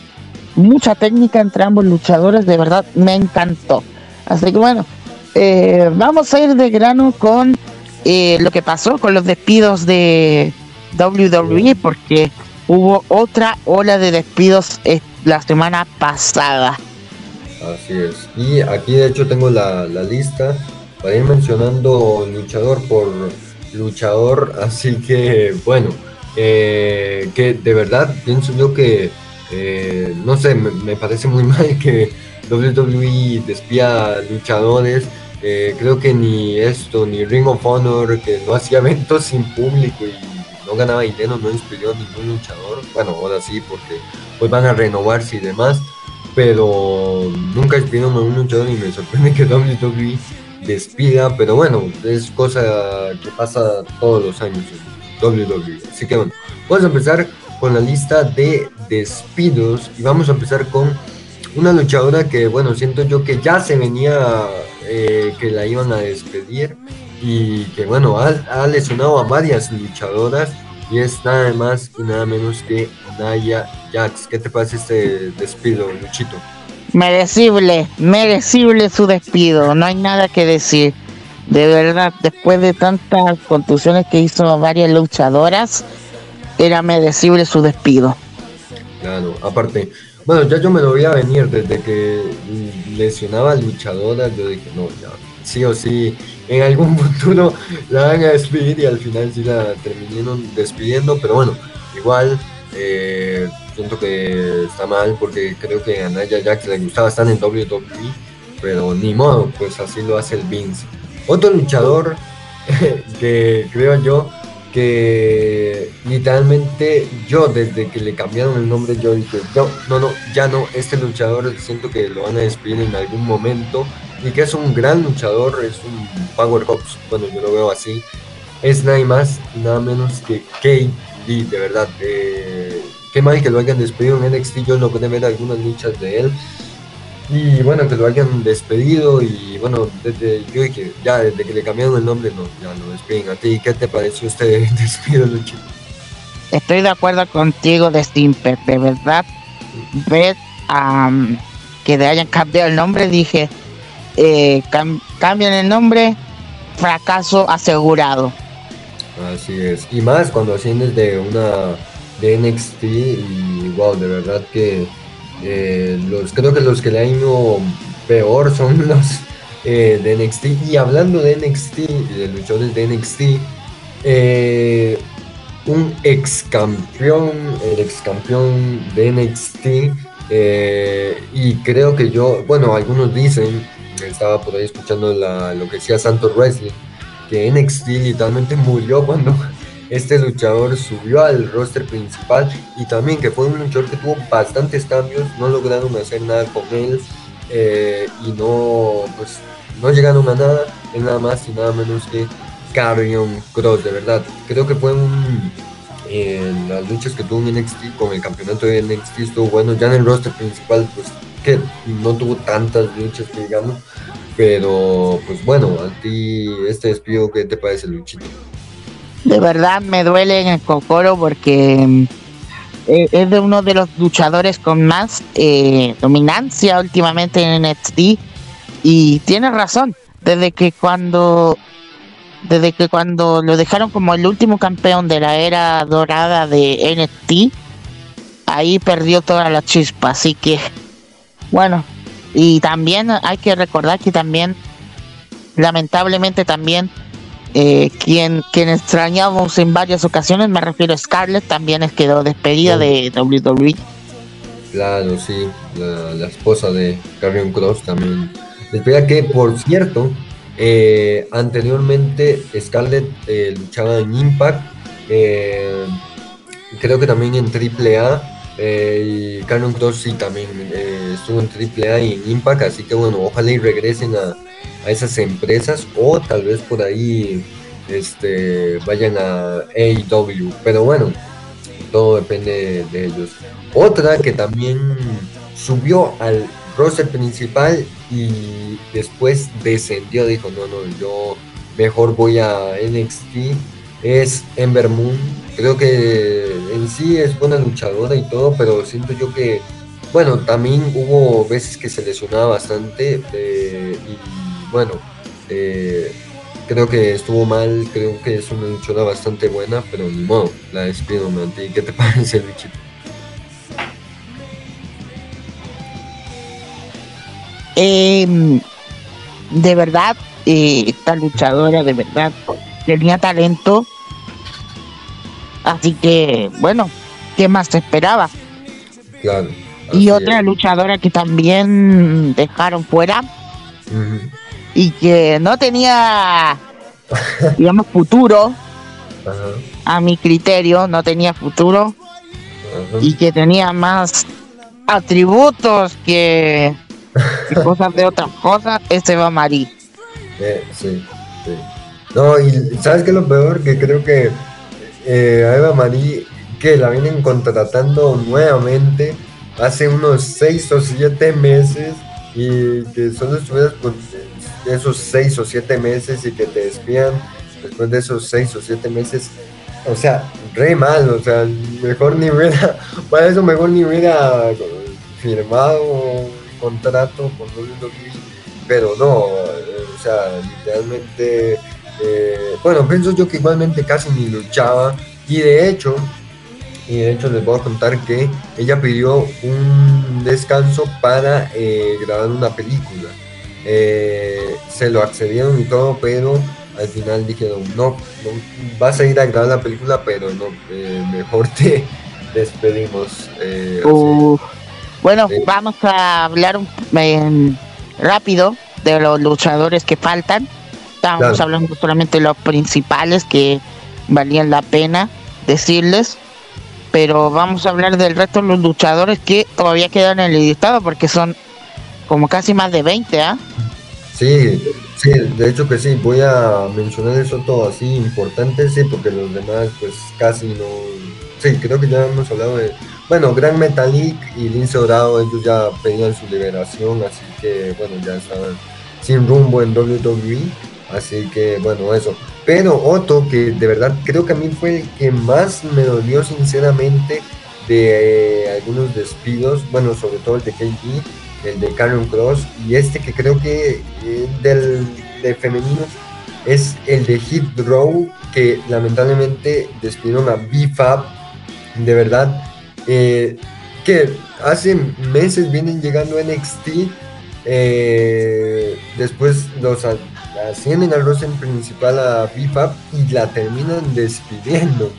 mucha técnica entre ambos luchadores, de verdad me encantó. Así que bueno, eh, vamos a ir de grano con eh, lo que pasó con los despidos de WWE, porque hubo otra ola de despidos la semana pasada. Así es. Y aquí de hecho tengo la, lista para mencionando luchador por luchador, así que bueno, eh, que de verdad pienso yo que, eh, no sé, me, parece muy *laughs* mal que WWE despía luchadores. Eh, creo que ni esto, ni Ring of Honor, que no hacía *laughs* eventos sin público y no ganaba dinero, no inspiró a ningún luchador. Bueno, ahora sí, porque pues van a renovarse y demás. Pero nunca inspiró a un luchador y me sorprende que *laughs* WWE despida, pero bueno, es cosa que pasa todos los años en WWE. Así que bueno, vamos a empezar con la lista de despidos y vamos a empezar con una luchadora que, bueno, siento yo que ya se venía eh, que la iban a despedir y que, bueno, ha, lesionado a varias luchadoras y es nada más y nada menos que Naya Jax. ¿Qué te parece este despido, Luchito? Merecible, merecible su despido, no hay nada que decir. De verdad, después de tantas contusiones que hizo varias luchadoras, era merecible su despido. Claro, aparte, bueno, ya yo me lo voy a venir desde que lesionaba a luchadoras, yo dije, no, ya, sí o sí, en algún *laughs* futuro la van a despedir y al final sí la terminaron despidiendo, pero bueno, igual eh, siento que está mal porque creo que a Naya Jax le gustaba estar en WWE, pero ni modo, pues así lo hace el Vince. Otro luchador *laughs* que creo yo que literalmente yo desde que le cambiaron el nombre yo dije, no, no, no, ya no, este luchador siento que lo van a despedir en algún momento y que es un gran luchador, es un Power Hops, bueno, yo lo veo así, es nada más, nada menos que Kate de verdad. Eh, qué mal que lo hayan despedido en NXT, yo pude ver algunas luchas de él. Y bueno, que lo hayan despedido y bueno, desde, yo dije, ya desde que le cambiaron el nombre, no, ya lo despiden a ti. ¿Qué te pareció este *laughs* despido, Lucho? Estoy de acuerdo contigo de Simper, de verdad. Ver que le hayan cambiado el nombre, dije, eh, cambian el nombre, fracaso asegurado. Así es. Y más cuando asciendes de una de NXT y wow, de verdad que eh, los creo que los que le han ido peor son *laughs* los eh, de NXT. Y hablando de NXT, de luchadores de NXT, eh, un ex campeón, el ex campeón de NXT, y creo que yo, bueno, algunos dicen, estaba por ahí escuchando lo que decía Santos Wrestling, que NXT literalmente murió cuando *laughs* este luchador subió al roster principal y también que fue un luchador que tuvo bastantes cambios, no lograron hacer nada con él eh, y no, pues, no llegaron a nada, es nada más y nada menos que Carrion Cross, de verdad. Creo que fue un, en las luchas que tuvo en NXT con el campeonato de NXT estuvo bueno, ya en el roster principal pues que no tuvo tantas luchas digamos, pero pues bueno, a ti este despido, ¿qué te parece Luchito? De verdad me duele en el cocoro porque eh, es de uno de los luchadores con más eh, dominancia últimamente en NXT y tiene razón, desde que cuando desde que cuando lo dejaron como el último campeón de la era dorada de NXT, ahí perdió toda la chispa, así que bueno, y también hay que recordar que también lamentablemente también eh, quien, quien extrañamos en varias ocasiones, me refiero a Scarlett, también quedó despedida de WWE. Claro, sí, la, esposa de Carrion Cross también. Despedida que, por cierto, eh, anteriormente Scarlett eh, luchaba en Impact, creo que también en AAA, y Carrion Cross sí también estuvo en AAA y en Impact, así que bueno, ojalá y regresen a a esas empresas o tal vez por ahí este, vayan a AEW. Pero bueno, todo depende de ellos. Otra que también subió al roster principal y después descendió, dijo, no, no, yo mejor voy a NXT, es Ember Moon. Creo que en sí es buena luchadora y todo, pero siento yo que, bueno, también hubo veces que se lesionaba bastante eh, y bueno, eh, creo que estuvo mal, creo que es una luchona bastante buena, pero ni modo, la despido, ¿Y ¿Qué te *laughs* parece, bichito? Em, de verdad, eh, esta luchadora de verdad tenía talento. Así que, bueno, ¿qué más se esperaba? Claro. Y otra luchadora que también dejaron fuera y que no tenía, digamos, futuro, a mi criterio, no tenía futuro, y que tenía más atributos que, *laughs* cosas de otras cosas, ese va Marí. Eh, sí, sí. No, y ¿sabes qué es lo peor? Que creo que eh, a Eva Marí, que la vienen contratando nuevamente hace unos seis o siete meses y que solo estuvieras esos seis o siete meses y que te despidan después de esos seis o siete meses, o sea, re mal, o sea, mejor ni hubiera, *laughs* para eso mejor ni hubiera firmado un contrato con WWE, pero no, o sea, literalmente, eh, bueno, pienso yo que igualmente casi ni luchaba y de hecho, y de hecho les voy a contar que ella pidió un descanso para eh, grabar una película eh, se lo accedieron y todo, pero al final dijeron, no, vas a ir a grabar la película, pero no, mejor te *laughs* despedimos. Bueno, vamos a hablar rápido de los luchadores que faltan. Estamos hablando solamente de los principales que valían la pena decirles. Pero vamos a hablar del resto de los luchadores que todavía quedan en el listado porque son como casi más de 20, ¿ah? Sí, sí, de hecho que sí, voy a mencionar eso todo así importante, sí, porque los demás pues casi no... Sí, creo que ya hemos hablado de... Bueno, Gran Metalik y Lince Dorado, ellos ya pedían su liberación, así que bueno, ya estaban sin rumbo en WWE, así que bueno, eso. Pero otro que de verdad creo que a mí fue el que más me dolió sinceramente de eh, algunos despidos, bueno, sobre todo el de KG, el de Karen Cross, y este que creo que eh, del, de femenino es el de Hit Row, que lamentablemente despidieron a BFAB. De verdad, eh, que hace meses vienen llegando NXT. Eh, después los ascienden al roster principal a BFAB y la terminan despidiendo.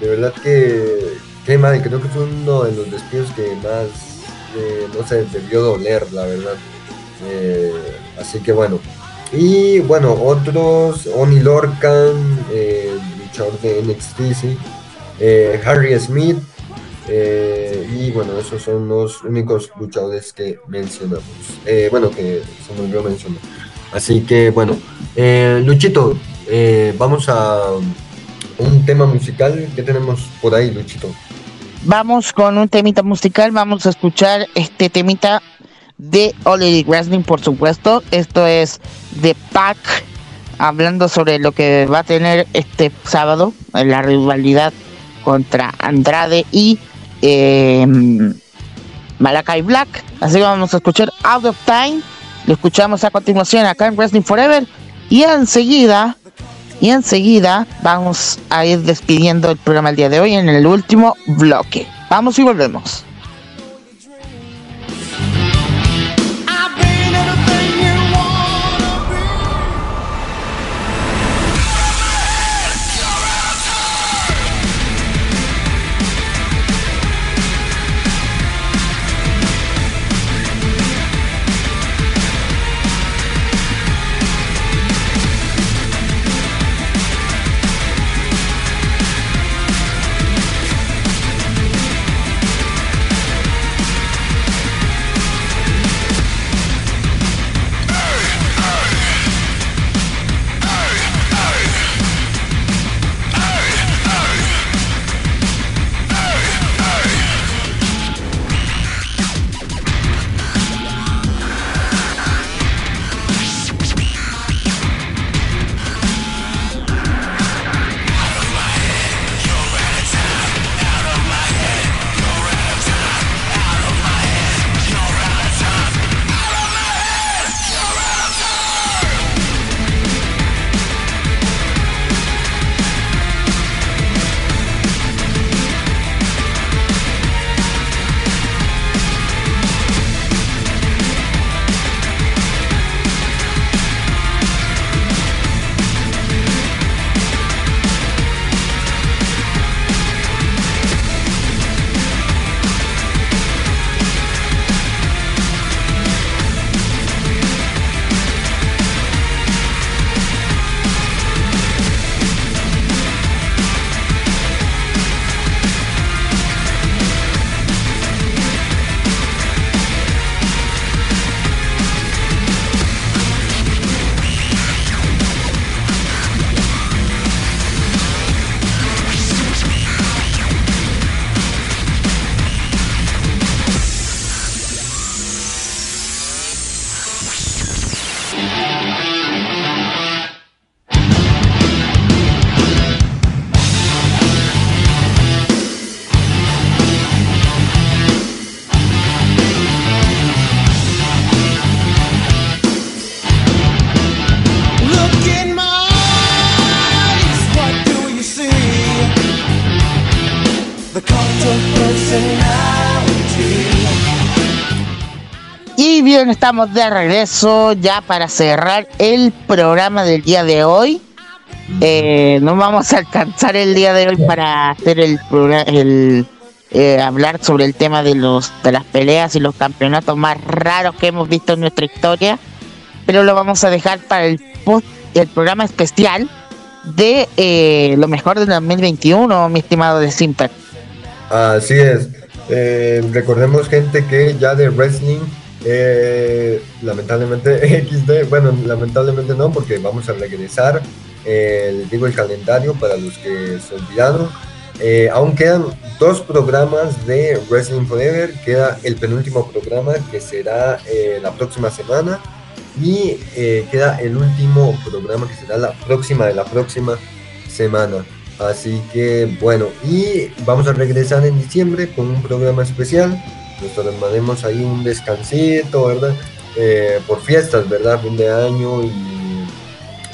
De verdad que qué mal, creo que fue uno de los despidos que más, eh, no sé, debió doler, la verdad. así que bueno, y bueno, otros, Oni Lorcan, eh, luchador de NXT, eh, Harry Smith, eh, y bueno, esos son los únicos luchadores que mencionamos. bueno, que se me olvidó mencionar. Así que bueno, Luchito, vamos a un tema musical. ¿Qué tenemos por ahí, Luchito? Vamos con un temita musical, vamos a escuchar este temita de All Wrestling, por supuesto. Esto es de Pac, hablando sobre lo que va a tener este sábado, la rivalidad contra Andrade y eh, Malakai Black. Así que vamos a escuchar Out of Time. Lo escuchamos a continuación acá en Wrestling Forever. Y enseguida, y enseguida vamos a ir despidiendo el programa el día de hoy en el último bloque. Vamos y volvemos. Estamos de regreso ya para cerrar el programa del día de hoy. Eh, no vamos a alcanzar el día de hoy para hacer el, el eh, hablar sobre el tema de los de las peleas y los campeonatos más raros que hemos visto en nuestra historia, pero lo vamos a dejar para el post, el programa especial de eh, lo mejor del 2021, mi estimado de Simper. Así es. recordemos gente que ya de wrestling eh, lamentablemente *laughs* XD, bueno, lamentablemente no, porque vamos a regresar. Eh, digo el calendario para los que se olvidaron. Eh, aún quedan dos programas de Wrestling Forever. Queda el penúltimo programa que será eh, la próxima semana. Y queda el último programa que será la próxima de la próxima semana. Así que bueno, y vamos a regresar en diciembre con un programa especial nos tomaremos ahí un descansito, ¿verdad? Eh, por fiestas, ¿verdad? Fin de año y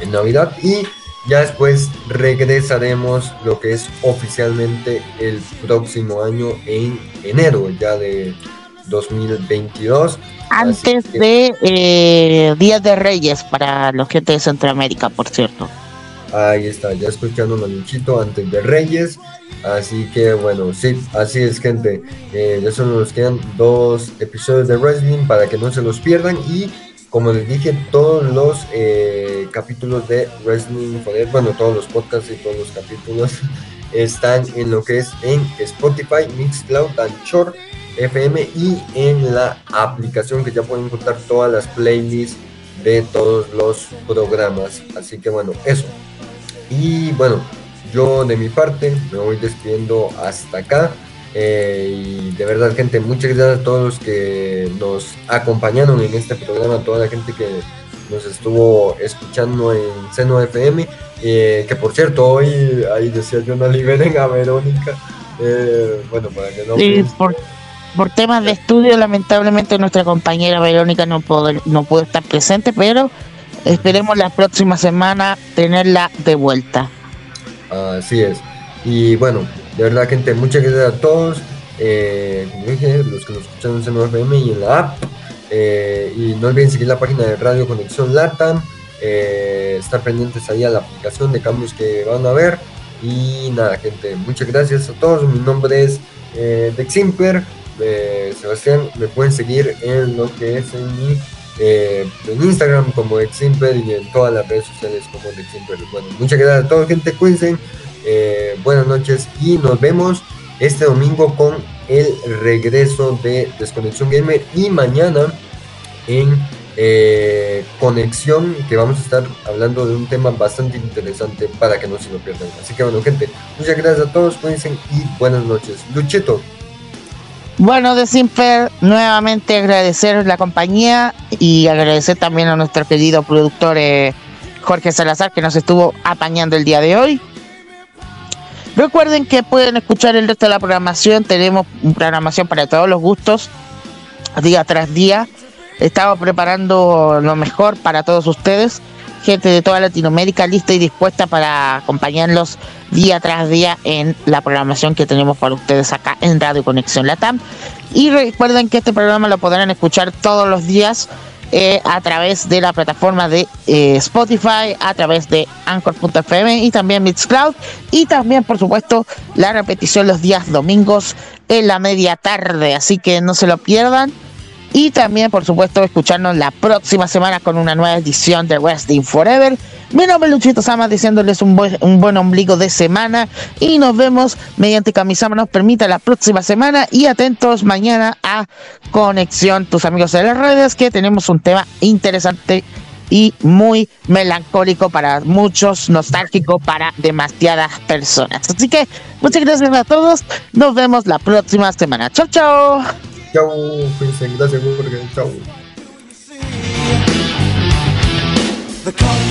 en Navidad y ya después regresaremos lo que es oficialmente el próximo año en enero ya de 2022. Antes de eh, Días de Reyes para los gente de Centroamérica, por cierto. Ahí está, ya escuchando Manuchito antes de Reyes. Así que bueno, sí, así es gente. Eh, ya solo nos quedan dos episodios de wrestling para que no se los pierdan. Y como les dije, todos los eh, capítulos de Wrestling bueno, todos los podcasts y todos los capítulos *laughs* están en lo que es en Spotify, Mixcloud, Anchor, FM y en la aplicación que ya pueden encontrar todas las playlists de todos los programas. Así que bueno, eso. Y bueno, yo de mi parte me voy despidiendo hasta acá. Eh, y de verdad, gente, muchas gracias a todos los que nos acompañaron en este programa, a toda la gente que nos estuvo escuchando en Seno FM. Eh, que por cierto, hoy ahí decía yo no liberen a Verónica. Eh, bueno, para que no. Sí, por, por, temas de estudio, lamentablemente nuestra compañera Verónica no pudo, no pudo estar presente, pero esperemos la próxima semana tenerla de vuelta. Así es. Y bueno, de verdad, gente, muchas gracias a todos. Eh, dije, los que nos escuchan en CNFM y en la app. Eh, y no olviden seguir la página de Radio Conexión Latam. Eh, estar pendientes ahí a la aplicación de cambios que van a ver. Y nada, gente, muchas gracias a todos. Mi nombre es eh, Deximper. Sebastián, me pueden seguir en lo que es en mi en Instagram como Deximper y en todas las redes sociales como Deximper. Bueno, muchas gracias a todos, gente. Cuídense. Eh, buenas noches y nos vemos este domingo con el regreso de Desconexión Gamer y mañana en eh, Conexión que vamos a estar hablando de un tema bastante interesante para que no se lo pierdan. Así que bueno gente, muchas gracias a todos, cuídense y buenas noches. Luchito. Bueno, de Simper, nuevamente agradecer la compañía y agradecer también a nuestro querido productor eh, Jorge Salazar que nos estuvo apañando el día de hoy. Recuerden que pueden escuchar el resto de la programación. Tenemos programación para todos los gustos, día tras día. Estamos preparando lo mejor para todos ustedes. Gente de toda Latinoamérica lista y dispuesta para acompañarlos día tras día en la programación que tenemos para ustedes acá en Radio Conexión Latam. Y recuerden que este programa lo podrán escuchar todos los días eh, a través de la plataforma de eh, Spotify, a través de Anchor.fm y también Mixcloud. Y también, por supuesto, la repetición los días domingos en la media tarde. Así que no se lo pierdan. Y también, por supuesto, escucharnos la próxima semana con una nueva edición de Wrestling Forever. Mi nombre es Luchito Sama, diciéndoles un buen, un buen ombligo de semana. Y nos vemos mediante Camisama nos permita la próxima semana. Y atentos mañana a Conexión, tus amigos de las redes, que tenemos un tema interesante y muy melancólico para muchos, nostálgico para demasiadas personas. Así que muchas gracias a todos. Nos vemos la próxima semana. Chau, chau. Chau, gracias, Jorge. Chau. The cult